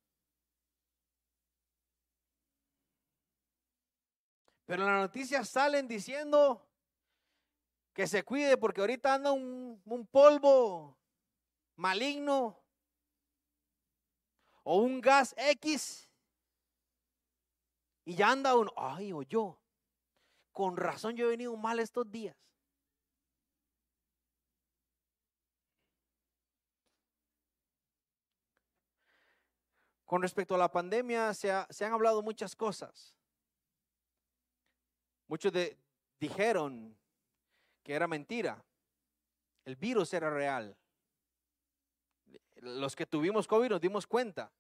Pero las noticias salen diciendo que se cuide porque ahorita anda un, un polvo maligno o un gas X. Y ya anda uno, ay, o yo, con razón yo he venido mal estos días. Con respecto a la pandemia, se, han hablado muchas cosas. Muchos dijeron que era mentira. El virus era real. Los que tuvimos COVID nos dimos cuenta.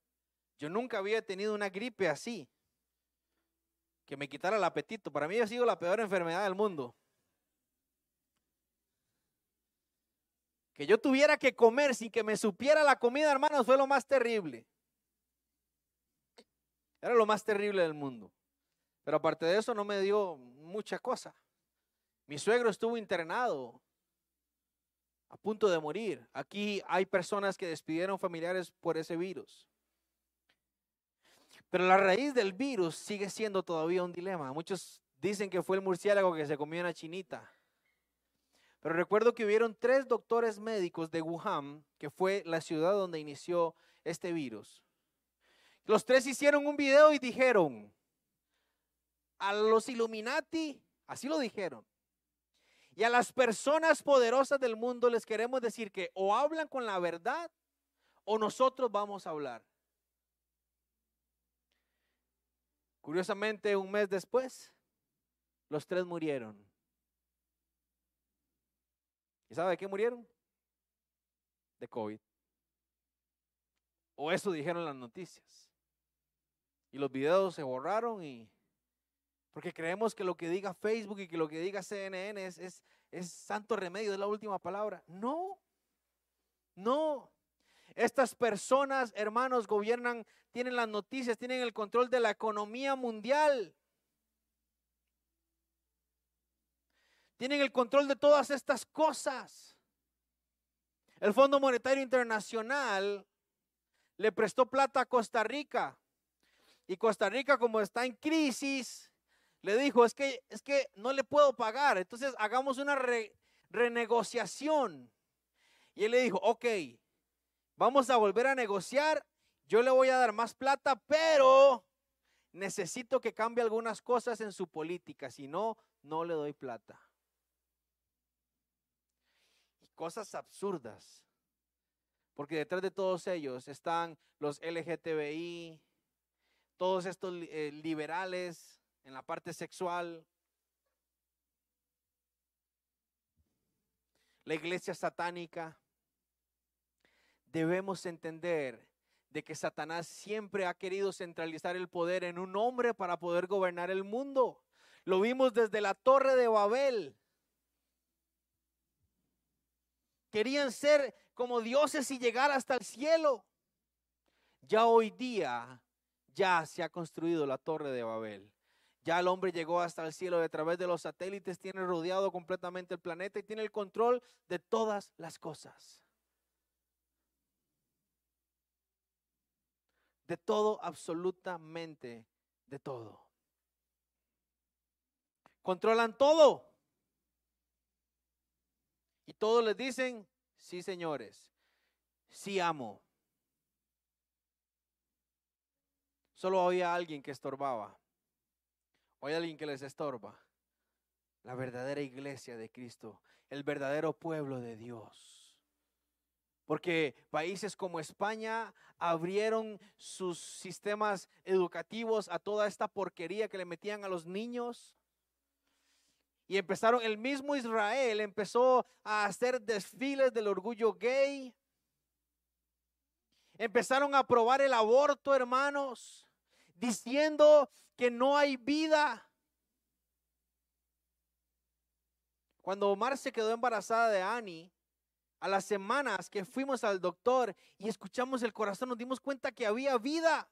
Yo nunca había tenido una gripe así, que me quitara el apetito. Para mí ha sido la peor enfermedad del mundo. Que yo tuviera que comer sin que me supiera la comida, hermanos, fue lo más terrible. Era lo más terrible del mundo. Pero aparte de eso no me dio mucha cosa. Mi suegro estuvo internado a punto de morir. Aquí hay personas que despidieron familiares por ese virus. Pero la raíz del virus sigue siendo todavía un dilema. Muchos dicen que fue el murciélago que se comió una chinita. Pero recuerdo que hubieron tres doctores médicos de Wuhan, que fue la ciudad donde inició este virus. Los tres hicieron un video y dijeron, a los Illuminati, así lo dijeron, y a las personas poderosas del mundo les queremos decir que o hablan con la verdad o nosotros vamos a hablar. Curiosamente, un mes después, los tres murieron. ¿Y sabe de qué murieron? De COVID. O eso dijeron las noticias. Y los videos se borraron y... Porque creemos que lo que diga Facebook y que lo que diga CNN es, es, es santo remedio, es la última palabra. No, no. Estas personas, hermanos, gobiernan, tienen las noticias, tienen el control de la economía mundial. Tienen el control de todas estas cosas. El Fondo Monetario Internacional le prestó plata a Costa Rica y Costa Rica, como está en crisis, le dijo, es que, es que no le puedo pagar, entonces hagamos una renegociación. Y él le dijo, ok, vamos a volver a negociar, yo le voy a dar más plata, pero necesito que cambie algunas cosas en su política, si no, no le doy plata. cosas absurdas, porque detrás de todos ellos están los LGTBI, todos estos eh, liberales en la parte sexual, la iglesia satánica, debemos entender de que Satanás siempre ha querido centralizar el poder en un hombre para poder gobernar el mundo. Lo vimos desde la torre de Babel. Querían ser como dioses y llegar hasta el cielo. Ya hoy día ya se ha construido la torre de Babel. Ya el hombre llegó hasta el cielo a través de los satélites, tiene rodeado completamente el planeta y tiene el control de todas las cosas. De todo, absolutamente de todo. Controlan todo. Y todos les dicen, sí señores, sí amo. Solo había alguien que estorbaba. Hoy alguien que les estorba. La verdadera iglesia de Cristo, el verdadero pueblo de Dios. Porque países como España abrieron sus sistemas educativos a toda esta porquería que le metían a los niños. Y empezaron, el mismo Israel empezó a hacer desfiles del orgullo gay. Empezaron a aprobar el aborto, hermanos diciendo que no hay vida. Cuando Omar se quedó embarazada de Annie, a las semanas que fuimos al doctor y escuchamos el corazón, nos dimos cuenta que había vida.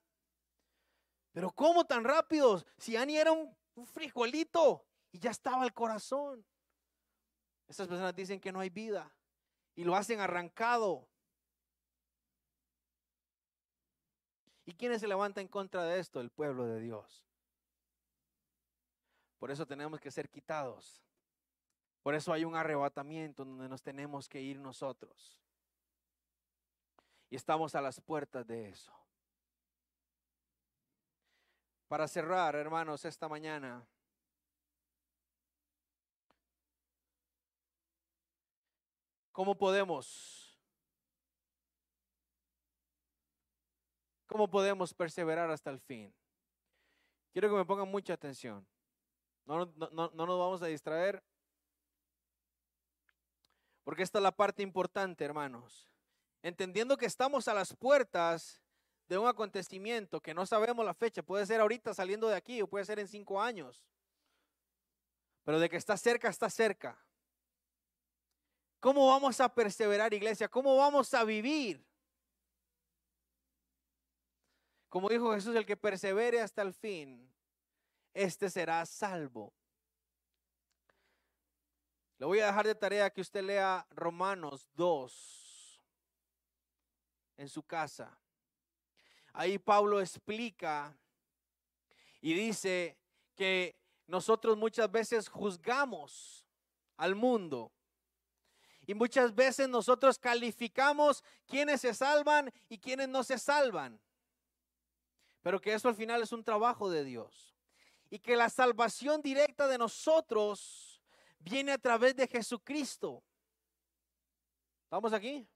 Pero ¿cómo tan rápido? Si Annie era un, frijolito y ya estaba el corazón. Estas personas dicen que no hay vida y lo hacen arrancado. ¿Y quiénes se levantan en contra de esto? El pueblo de Dios. Por eso tenemos que ser quitados. Por eso hay un arrebatamiento donde nos tenemos que ir nosotros. Y estamos a las puertas de eso. Para cerrar, hermanos, esta mañana. ¿Cómo podemos? ¿Cómo podemos perseverar hasta el fin? Quiero que me pongan mucha atención. No, no, no, no nos vamos a distraer. Porque esta es la parte importante, hermanos. Entendiendo que estamos a las puertas de un acontecimiento que no sabemos la fecha, puede ser ahorita saliendo de aquí o puede ser en cinco años. Pero de que está cerca, está cerca. ¿Cómo vamos a perseverar, iglesia? ¿Cómo vamos a vivir? Como dijo Jesús, el que persevere hasta el fin, este será salvo. Le voy a dejar de tarea que usted lea Romanos 2 en su casa. Ahí Pablo explica y dice que nosotros muchas veces juzgamos al mundo y muchas veces nosotros calificamos quienes se salvan y quienes no se salvan. Pero que eso al final es un trabajo de Dios. Y que la salvación directa de nosotros viene a través de Jesucristo. ¿Estamos aquí?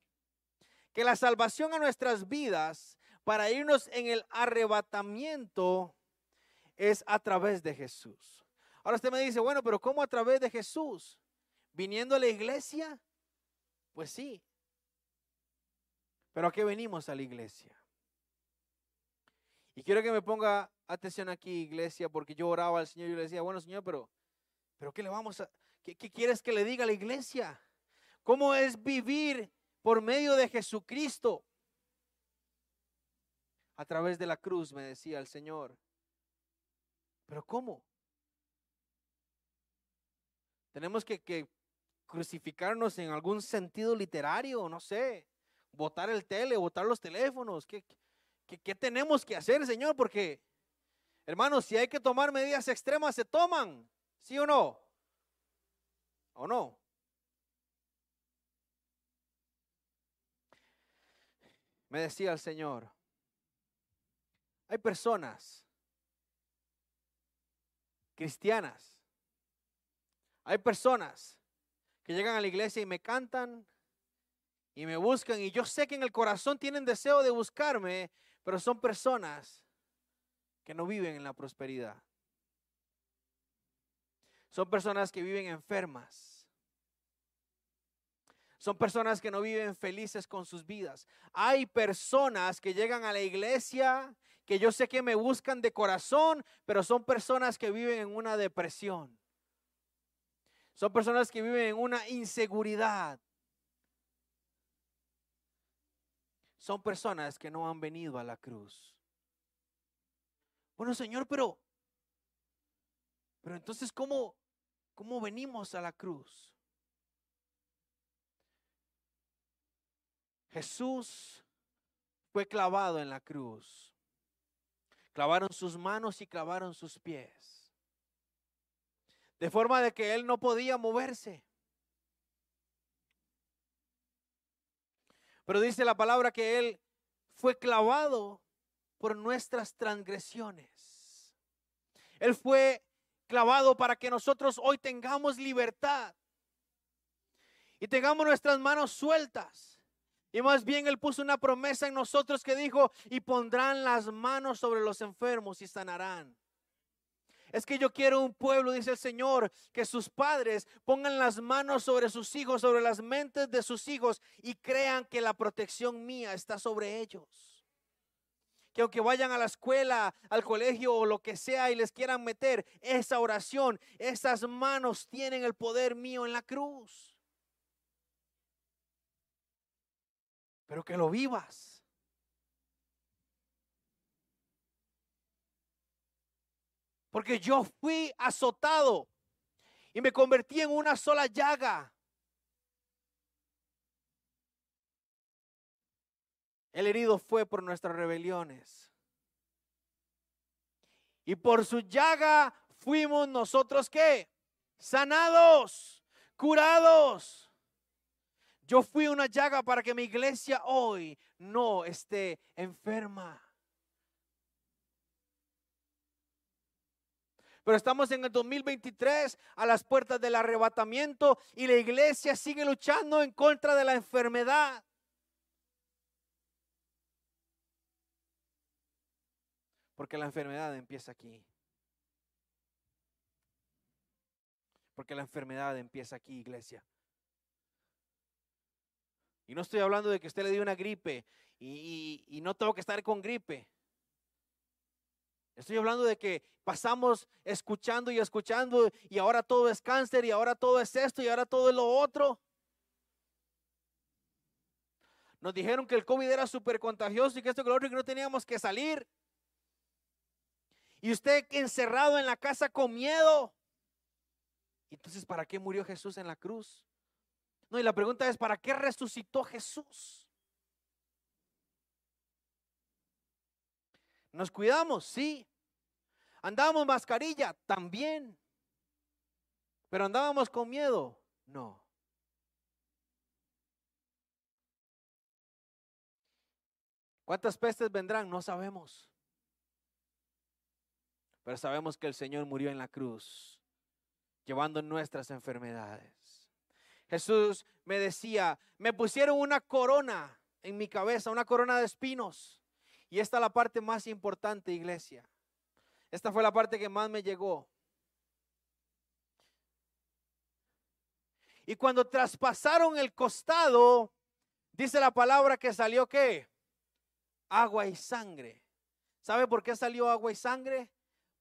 Que la salvación a nuestras vidas para irnos en el arrebatamiento es a través de Jesús. Ahora usted me dice, bueno, pero ¿cómo a través de Jesús? ¿Viniendo a la iglesia? Pues sí. Pero ¿a qué venimos a la iglesia? Y quiero que me ponga atención aquí, iglesia, porque yo oraba al Señor y le decía, bueno, Señor, pero, pero ¿qué le vamos a, qué, qué quieres que le diga a la iglesia? ¿Cómo es vivir por medio de Jesucristo? A través de la cruz, me decía el Señor. Pero ¿cómo? Tenemos que, que crucificarnos en algún sentido literario, no sé, botar el tele, botar los teléfonos. ¿Qué, qué, tenemos que hacer, Señor? Porque, hermanos, si hay que tomar medidas extremas, se toman, ¿sí o no? ¿O no? Me decía el Señor, hay personas cristianas, hay personas que llegan a la iglesia y me cantan y me buscan y yo sé que en el corazón tienen deseo de buscarme, pero son personas que no viven en la prosperidad. Son personas que viven enfermas. Son personas que no viven felices con sus vidas. Hay personas que llegan a la iglesia que yo sé que me buscan de corazón, pero son personas que viven en una depresión. Son personas que viven en una inseguridad. Son personas que no han venido a la cruz. Bueno, Señor, pero, pero entonces, ¿cómo, cómo venimos a la cruz? Jesús fue clavado en la cruz. Clavaron sus manos y clavaron sus pies. De forma de que él no podía moverse. Pero dice la palabra que él fue clavado por nuestras transgresiones. Él fue clavado para que nosotros hoy tengamos libertad y tengamos nuestras manos sueltas. Y más bien Él puso una promesa en nosotros que dijo, y pondrán las manos sobre los enfermos y sanarán. Es que yo quiero un pueblo, dice el Señor, que sus padres pongan las manos sobre sus hijos, sobre las mentes de sus hijos y crean que la protección mía está sobre ellos. Que aunque vayan a la escuela, al colegio o lo que sea y les quieran meter esa oración, esas manos tienen el poder mío en la cruz. Pero que lo vivas. Porque yo fui azotado y me convertí en una sola llaga. El herido fue por nuestras rebeliones. Y por su llaga fuimos nosotros qué? Sanados, curados. Yo fui una llaga para que mi iglesia hoy no esté enferma. Pero estamos en el 2023 a las puertas del arrebatamiento y la iglesia sigue luchando en contra de la enfermedad. Porque la enfermedad empieza aquí. Porque la enfermedad empieza aquí, iglesia. Y no estoy hablando de que usted le dio una gripe y, y no tengo que estar con gripe. Estoy hablando de que pasamos escuchando y escuchando y ahora todo es cáncer y ahora todo es esto y ahora todo es lo otro. Nos dijeron que el COVID era súper contagioso y que esto que lo otro y que no teníamos que salir. Y usted encerrado en la casa con miedo. Entonces, ¿para qué murió Jesús en la cruz? No, y la pregunta es, ¿para qué resucitó Jesús? ¿Nos cuidamos? Sí. ¿Andábamos mascarilla? También. ¿Pero andábamos con miedo? No. ¿Cuántas pestes vendrán? No sabemos. Pero sabemos que el Señor murió en la cruz, llevando nuestras enfermedades. Jesús me decía, me pusieron una corona en mi cabeza, una corona de espinos. Y esta es la parte más importante, iglesia. Esta fue la parte que más me llegó. Y cuando traspasaron el costado, dice la palabra que salió qué? Agua y sangre. ¿Sabe por qué salió agua y sangre?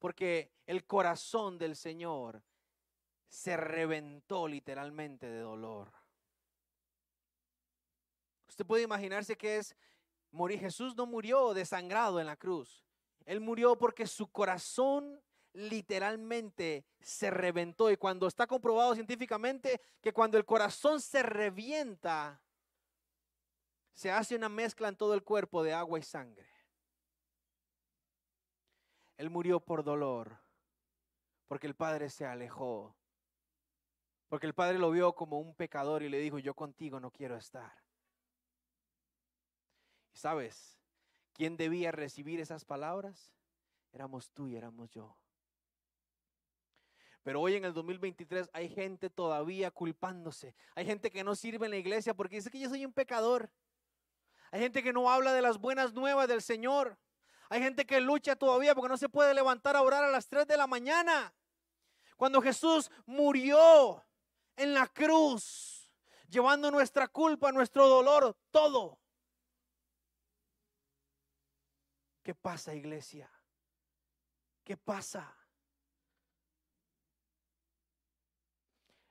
Porque el corazón del Señor se reventó literalmente de dolor. Usted puede imaginarse que es Jesús no murió desangrado en la cruz. Él murió porque su corazón literalmente se reventó. Y cuando está comprobado científicamente que cuando el corazón se revienta, se hace una mezcla en todo el cuerpo de agua y sangre. Él murió por dolor, porque el Padre se alejó, porque el Padre lo vio como un pecador y le dijo, yo contigo no quiero estar. Y sabes, ¿quién debía recibir esas palabras? Éramos tú y éramos yo. Pero hoy en el 2023 hay gente todavía culpándose. Hay gente que no sirve en la iglesia porque dice que yo soy un pecador. Hay gente que no habla de las buenas nuevas del Señor. Hay gente que lucha todavía porque no se puede levantar a orar a las 3 de la mañana. Cuando Jesús murió en la cruz, llevando nuestra culpa, nuestro dolor, todo. ¿Qué pasa, iglesia? ¿Qué pasa?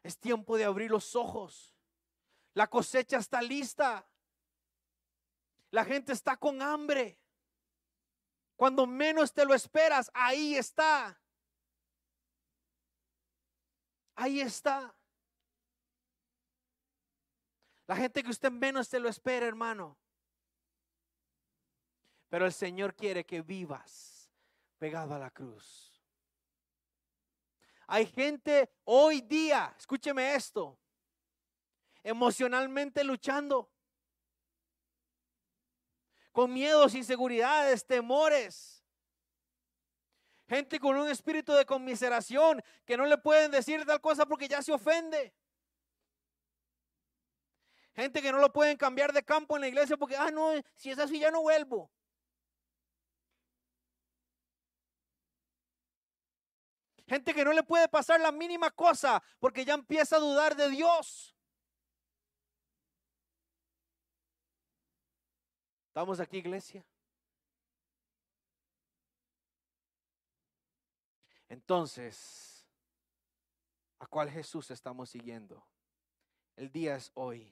Es tiempo de abrir los ojos. La cosecha está lista. La gente está con hambre. Cuando menos te lo esperas, ahí está. Ahí está. La gente que usted menos te lo espera, hermano. Pero el Señor quiere que vivas pegado a la cruz. Hay gente hoy día, escúcheme esto, emocionalmente luchando con miedos, inseguridades, temores. Gente con un espíritu de conmiseración que no le pueden decir tal cosa porque ya se ofende. Gente que no lo pueden cambiar de campo en la iglesia porque, ah, no, si es así ya no vuelvo. Gente que no le puede pasar la mínima cosa porque ya empieza a dudar de Dios. ¿Estamos aquí, iglesia? Entonces, ¿a cuál Jesús estamos siguiendo? El día es hoy.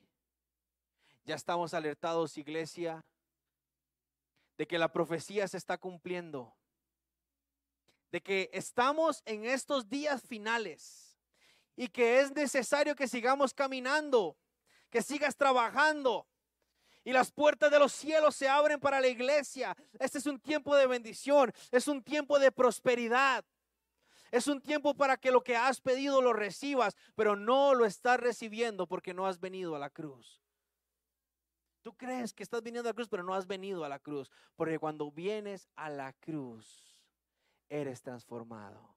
Ya estamos alertados, iglesia, de que la profecía se está cumpliendo. De que estamos en estos días finales y que es necesario que sigamos caminando, que sigas trabajando, y las puertas de los cielos se abren para la iglesia. Este es un tiempo de bendición, es un tiempo de prosperidad. Es un tiempo para que lo que has pedido lo recibas, pero no lo estás recibiendo porque no has venido a la cruz. Tú crees que estás viniendo a la cruz, pero no has venido a la cruz, porque cuando vienes a la cruz, eres transformado.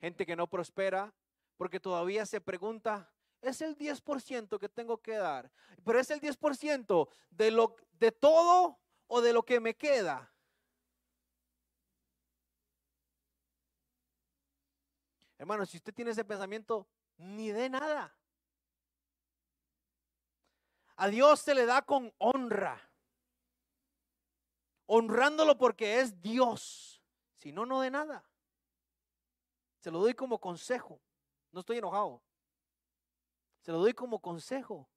Gente que no prospera porque todavía se pregunta, es el 10% que tengo que dar, pero es el 10% de lo de todo o de lo que me queda. Hermano, si usted tiene ese pensamiento, ni de nada. A Dios se le da con honra. Honrándolo porque es Dios. Si no, no de nada. Se lo doy como consejo. No estoy enojado. Se lo doy como consejo.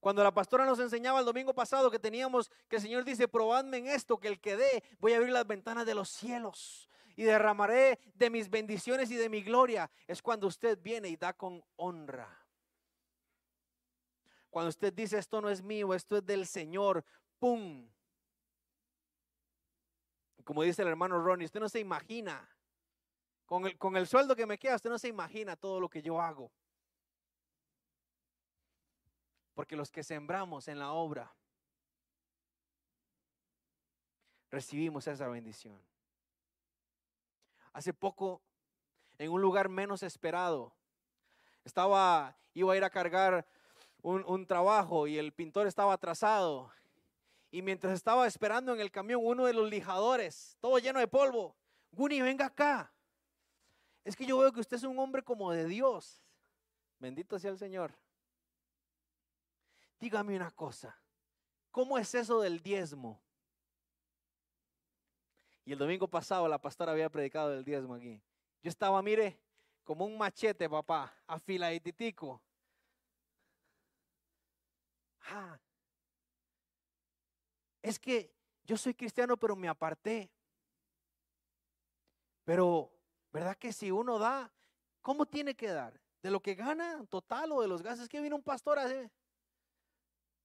Cuando la pastora nos enseñaba el domingo pasado que teníamos, que el Señor dice, probadme en esto, que el que dé, voy a abrir las ventanas de los cielos y derramaré de mis bendiciones y de mi gloria. Es cuando usted viene y da con honra. Cuando usted dice, esto no es mío, esto es del Señor, ¡pum! Como dice el hermano Ronnie, usted no se imagina, con el, con el sueldo que me queda, usted no se imagina todo lo que yo hago. Porque los que sembramos en la obra, recibimos esa bendición. Hace poco, en un lugar menos esperado, estaba, iba a ir a cargar un, trabajo y el pintor estaba atrasado. Y mientras estaba esperando en el camión, uno de los lijadores, todo lleno de polvo, Guni, venga acá. Es que yo veo que usted es un hombre como de Dios. Bendito sea el Señor. Dígame una cosa. ¿Cómo es eso del diezmo? Y el domingo pasado la pastora había predicado del diezmo aquí. Yo estaba, mire, como un machete, papá, afiladitico. Ah, es que yo soy cristiano, pero me aparté. Pero, ¿verdad que si uno da, cómo tiene que dar? ¿De lo que gana total o de los gastos? que vino un pastor a hacer?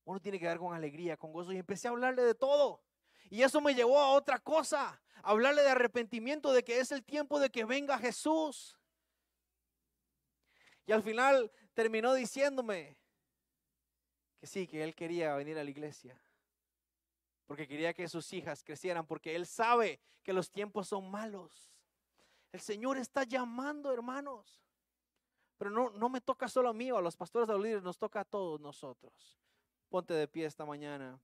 Uno tiene que dar con alegría, con gozo. Y empecé a hablarle de todo. Y eso me llevó a otra cosa, hablarle de arrepentimiento, de que es el tiempo de que venga Jesús. Y al final terminó diciéndome que sí, que él quería venir a la iglesia, porque quería que sus hijas crecieran, porque él sabe que los tiempos son malos. El Señor está llamando, hermanos. Pero no, no me toca solo a mí a los pastores de los líderes, nos toca a todos nosotros. Ponte de pie esta mañana.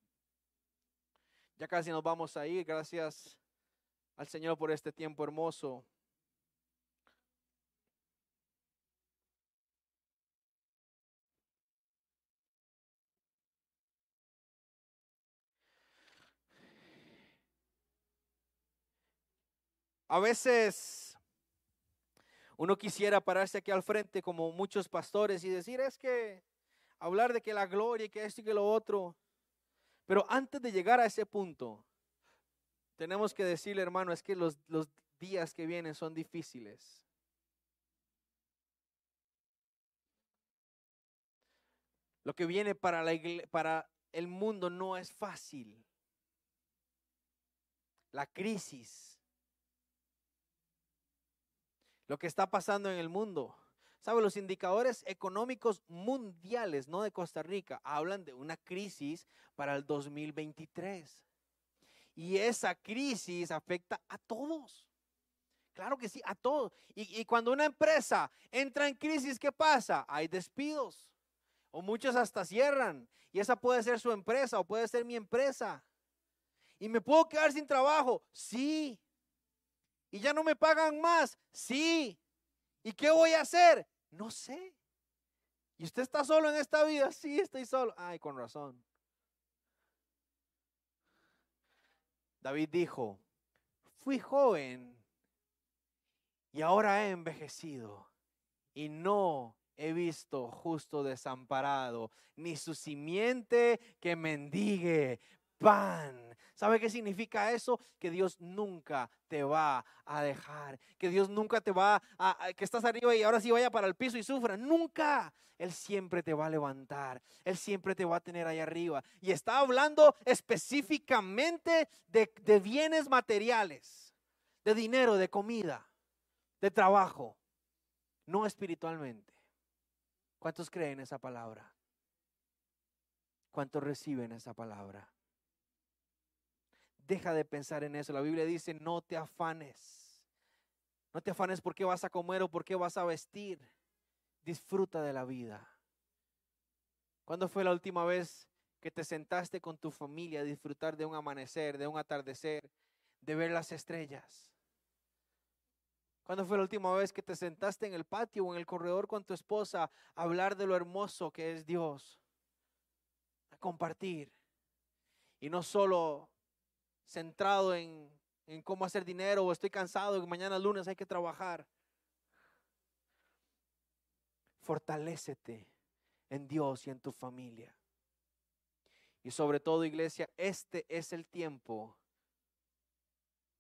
Ya casi nos vamos a ir. Gracias al Señor por este tiempo hermoso. A veces uno quisiera pararse aquí al frente como muchos pastores y decir, es que hablar de que la gloria y que esto y que lo otro. Pero antes de llegar a ese punto, tenemos que decirle, hermano, es que los, los días que vienen son difíciles. Lo que viene para, la para el mundo no es fácil. La crisis, lo que está pasando en el mundo. ¿Sabe? Los indicadores económicos mundiales, no de Costa Rica, hablan de una crisis para el 2023. Y esa crisis afecta a todos. Claro que sí, a todos. Y, y, cuando una empresa entra en crisis, ¿qué pasa? Hay despidos. O muchos hasta cierran. Y esa puede ser su empresa o puede ser mi empresa. ¿Y me puedo quedar sin trabajo? Sí. ¿Y ya no me pagan más? Sí. ¿Y qué voy a hacer? No sé. ¿Y usted está solo en esta vida? Sí, estoy solo. Ay, con razón. David dijo, fui joven y ahora he envejecido y no he visto justo desamparado, ni su simiente que mendigue pan. ¿Sabe qué significa eso? Que Dios nunca te va a dejar, que Dios nunca te va a, que estás arriba y ahora sí vaya para el piso y sufra. Nunca. Él siempre te va a levantar, Él siempre te va a tener ahí arriba. Y está hablando específicamente de, de bienes materiales, de dinero, de comida, de trabajo, no espiritualmente. ¿Cuántos creen esa palabra? ¿Cuántos reciben esa palabra? Deja de pensar en eso. La Biblia dice, no te afanes. No te afanes por qué vas a comer o por qué vas a vestir. Disfruta de la vida. ¿Cuándo fue la última vez que te sentaste con tu familia a disfrutar de un amanecer, de un atardecer, de ver las estrellas? ¿Cuándo fue la última vez que te sentaste en el patio o en el corredor con tu esposa a hablar de lo hermoso que es Dios? A compartir. Y no solo centrado en, en cómo hacer dinero o estoy cansado y mañana lunes hay que trabajar. Fortalécete en Dios y en tu familia. Y sobre todo, iglesia, este es el tiempo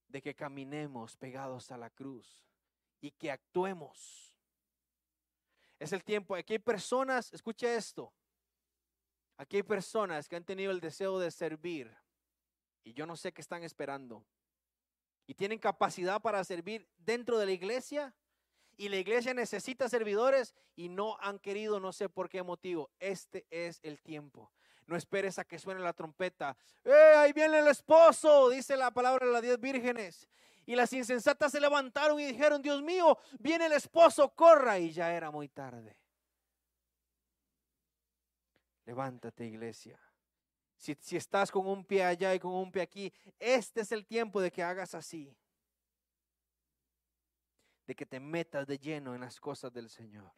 de que caminemos pegados a la cruz y que actuemos. Es el tiempo, aquí hay personas, escuche esto, aquí hay personas que han tenido el deseo de servir y yo no sé qué están esperando. Y tienen capacidad para servir dentro de la iglesia y la iglesia necesita servidores y no han querido, no sé por qué motivo. Este es el tiempo. No esperes a que suene la trompeta. ¡Eh, ahí viene el esposo! Dice la palabra de las diez vírgenes. Y las insensatas se levantaron y dijeron, Dios mío, viene el esposo, corra. Y ya era muy tarde. Levántate, iglesia. Si, estás con un pie allá y con un pie aquí, este es el tiempo de que hagas así. De que te metas de lleno en las cosas del Señor.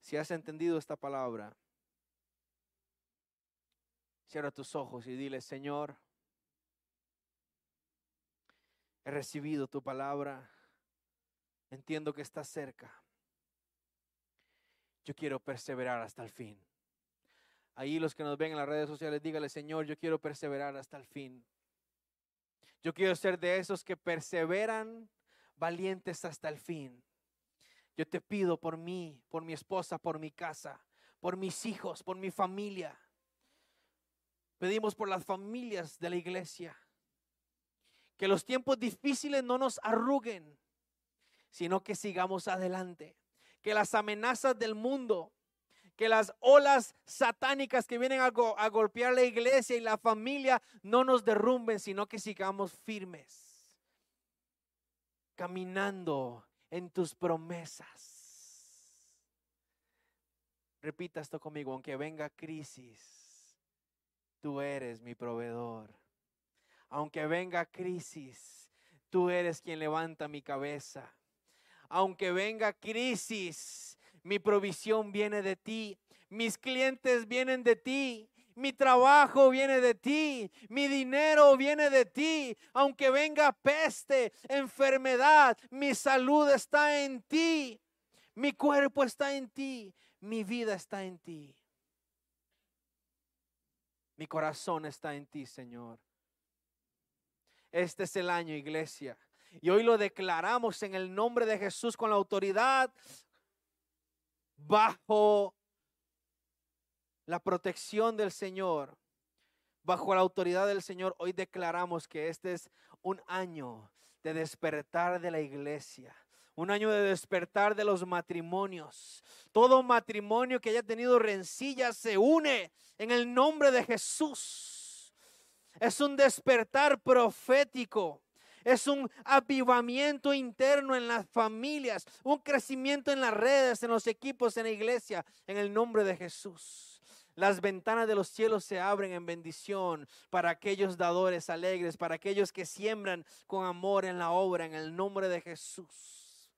Si has entendido esta palabra, cierra tus ojos y dile, Señor, He recibido tu palabra. Entiendo que estás cerca. Yo quiero perseverar hasta el fin. Ahí los que nos ven en las redes sociales, dígale, Señor, yo quiero perseverar hasta el fin. Yo quiero ser de esos que perseveran valientes hasta el fin. Yo te pido por mí, por mi esposa, por mi casa, por mis hijos, por mi familia. Pedimos por las familias de la iglesia. Que los tiempos difíciles no nos arruguen, sino que sigamos adelante. Que las amenazas del mundo, que las olas satánicas que vienen a, a, golpear la iglesia y la familia no nos derrumben, sino que sigamos firmes, caminando en tus promesas. Repita esto conmigo, aunque venga crisis, tú eres mi proveedor aunque venga crisis, tú eres quien levanta mi cabeza. Aunque venga crisis, mi provisión viene de ti. Mis clientes vienen de ti. Mi trabajo viene de ti, mi dinero viene de ti. Aunque venga peste, enfermedad, mi salud está en ti. Mi cuerpo está en ti, mi vida está en ti. Mi corazón está en ti, Señor. Este es el año, iglesia. Y hoy lo declaramos en el nombre de Jesús con la autoridad bajo la protección del Señor, bajo la autoridad del Señor. Hoy declaramos que este es un año de despertar de la iglesia. Un año de despertar de los matrimonios. Todo matrimonio que haya tenido rencillas se une en el nombre de Jesús es un despertar profético. Es un avivamiento interno en las familias, un crecimiento en las redes, en los equipos, en la iglesia, en el nombre de Jesús. Las ventanas de los cielos se abren en bendición para aquellos dadores alegres, para aquellos que siembran con amor en la obra, en el nombre de Jesús.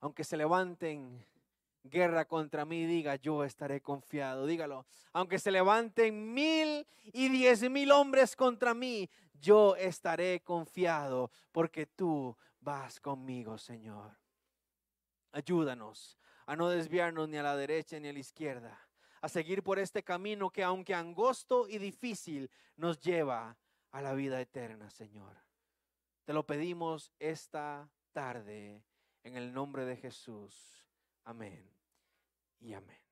Aunque se levanten guerra contra mí, diga, yo estaré confiado. Dígalo. Aunque se levanten mil y diez mil hombres contra mí, yo estaré confiado porque tú vas conmigo, Señor. Ayúdanos a no desviarnos ni a la derecha ni a la izquierda, a seguir por este camino que aunque angosto y difícil nos lleva a la vida eterna, Señor. Te lo pedimos esta tarde en el nombre de Jesús. Amén y amén.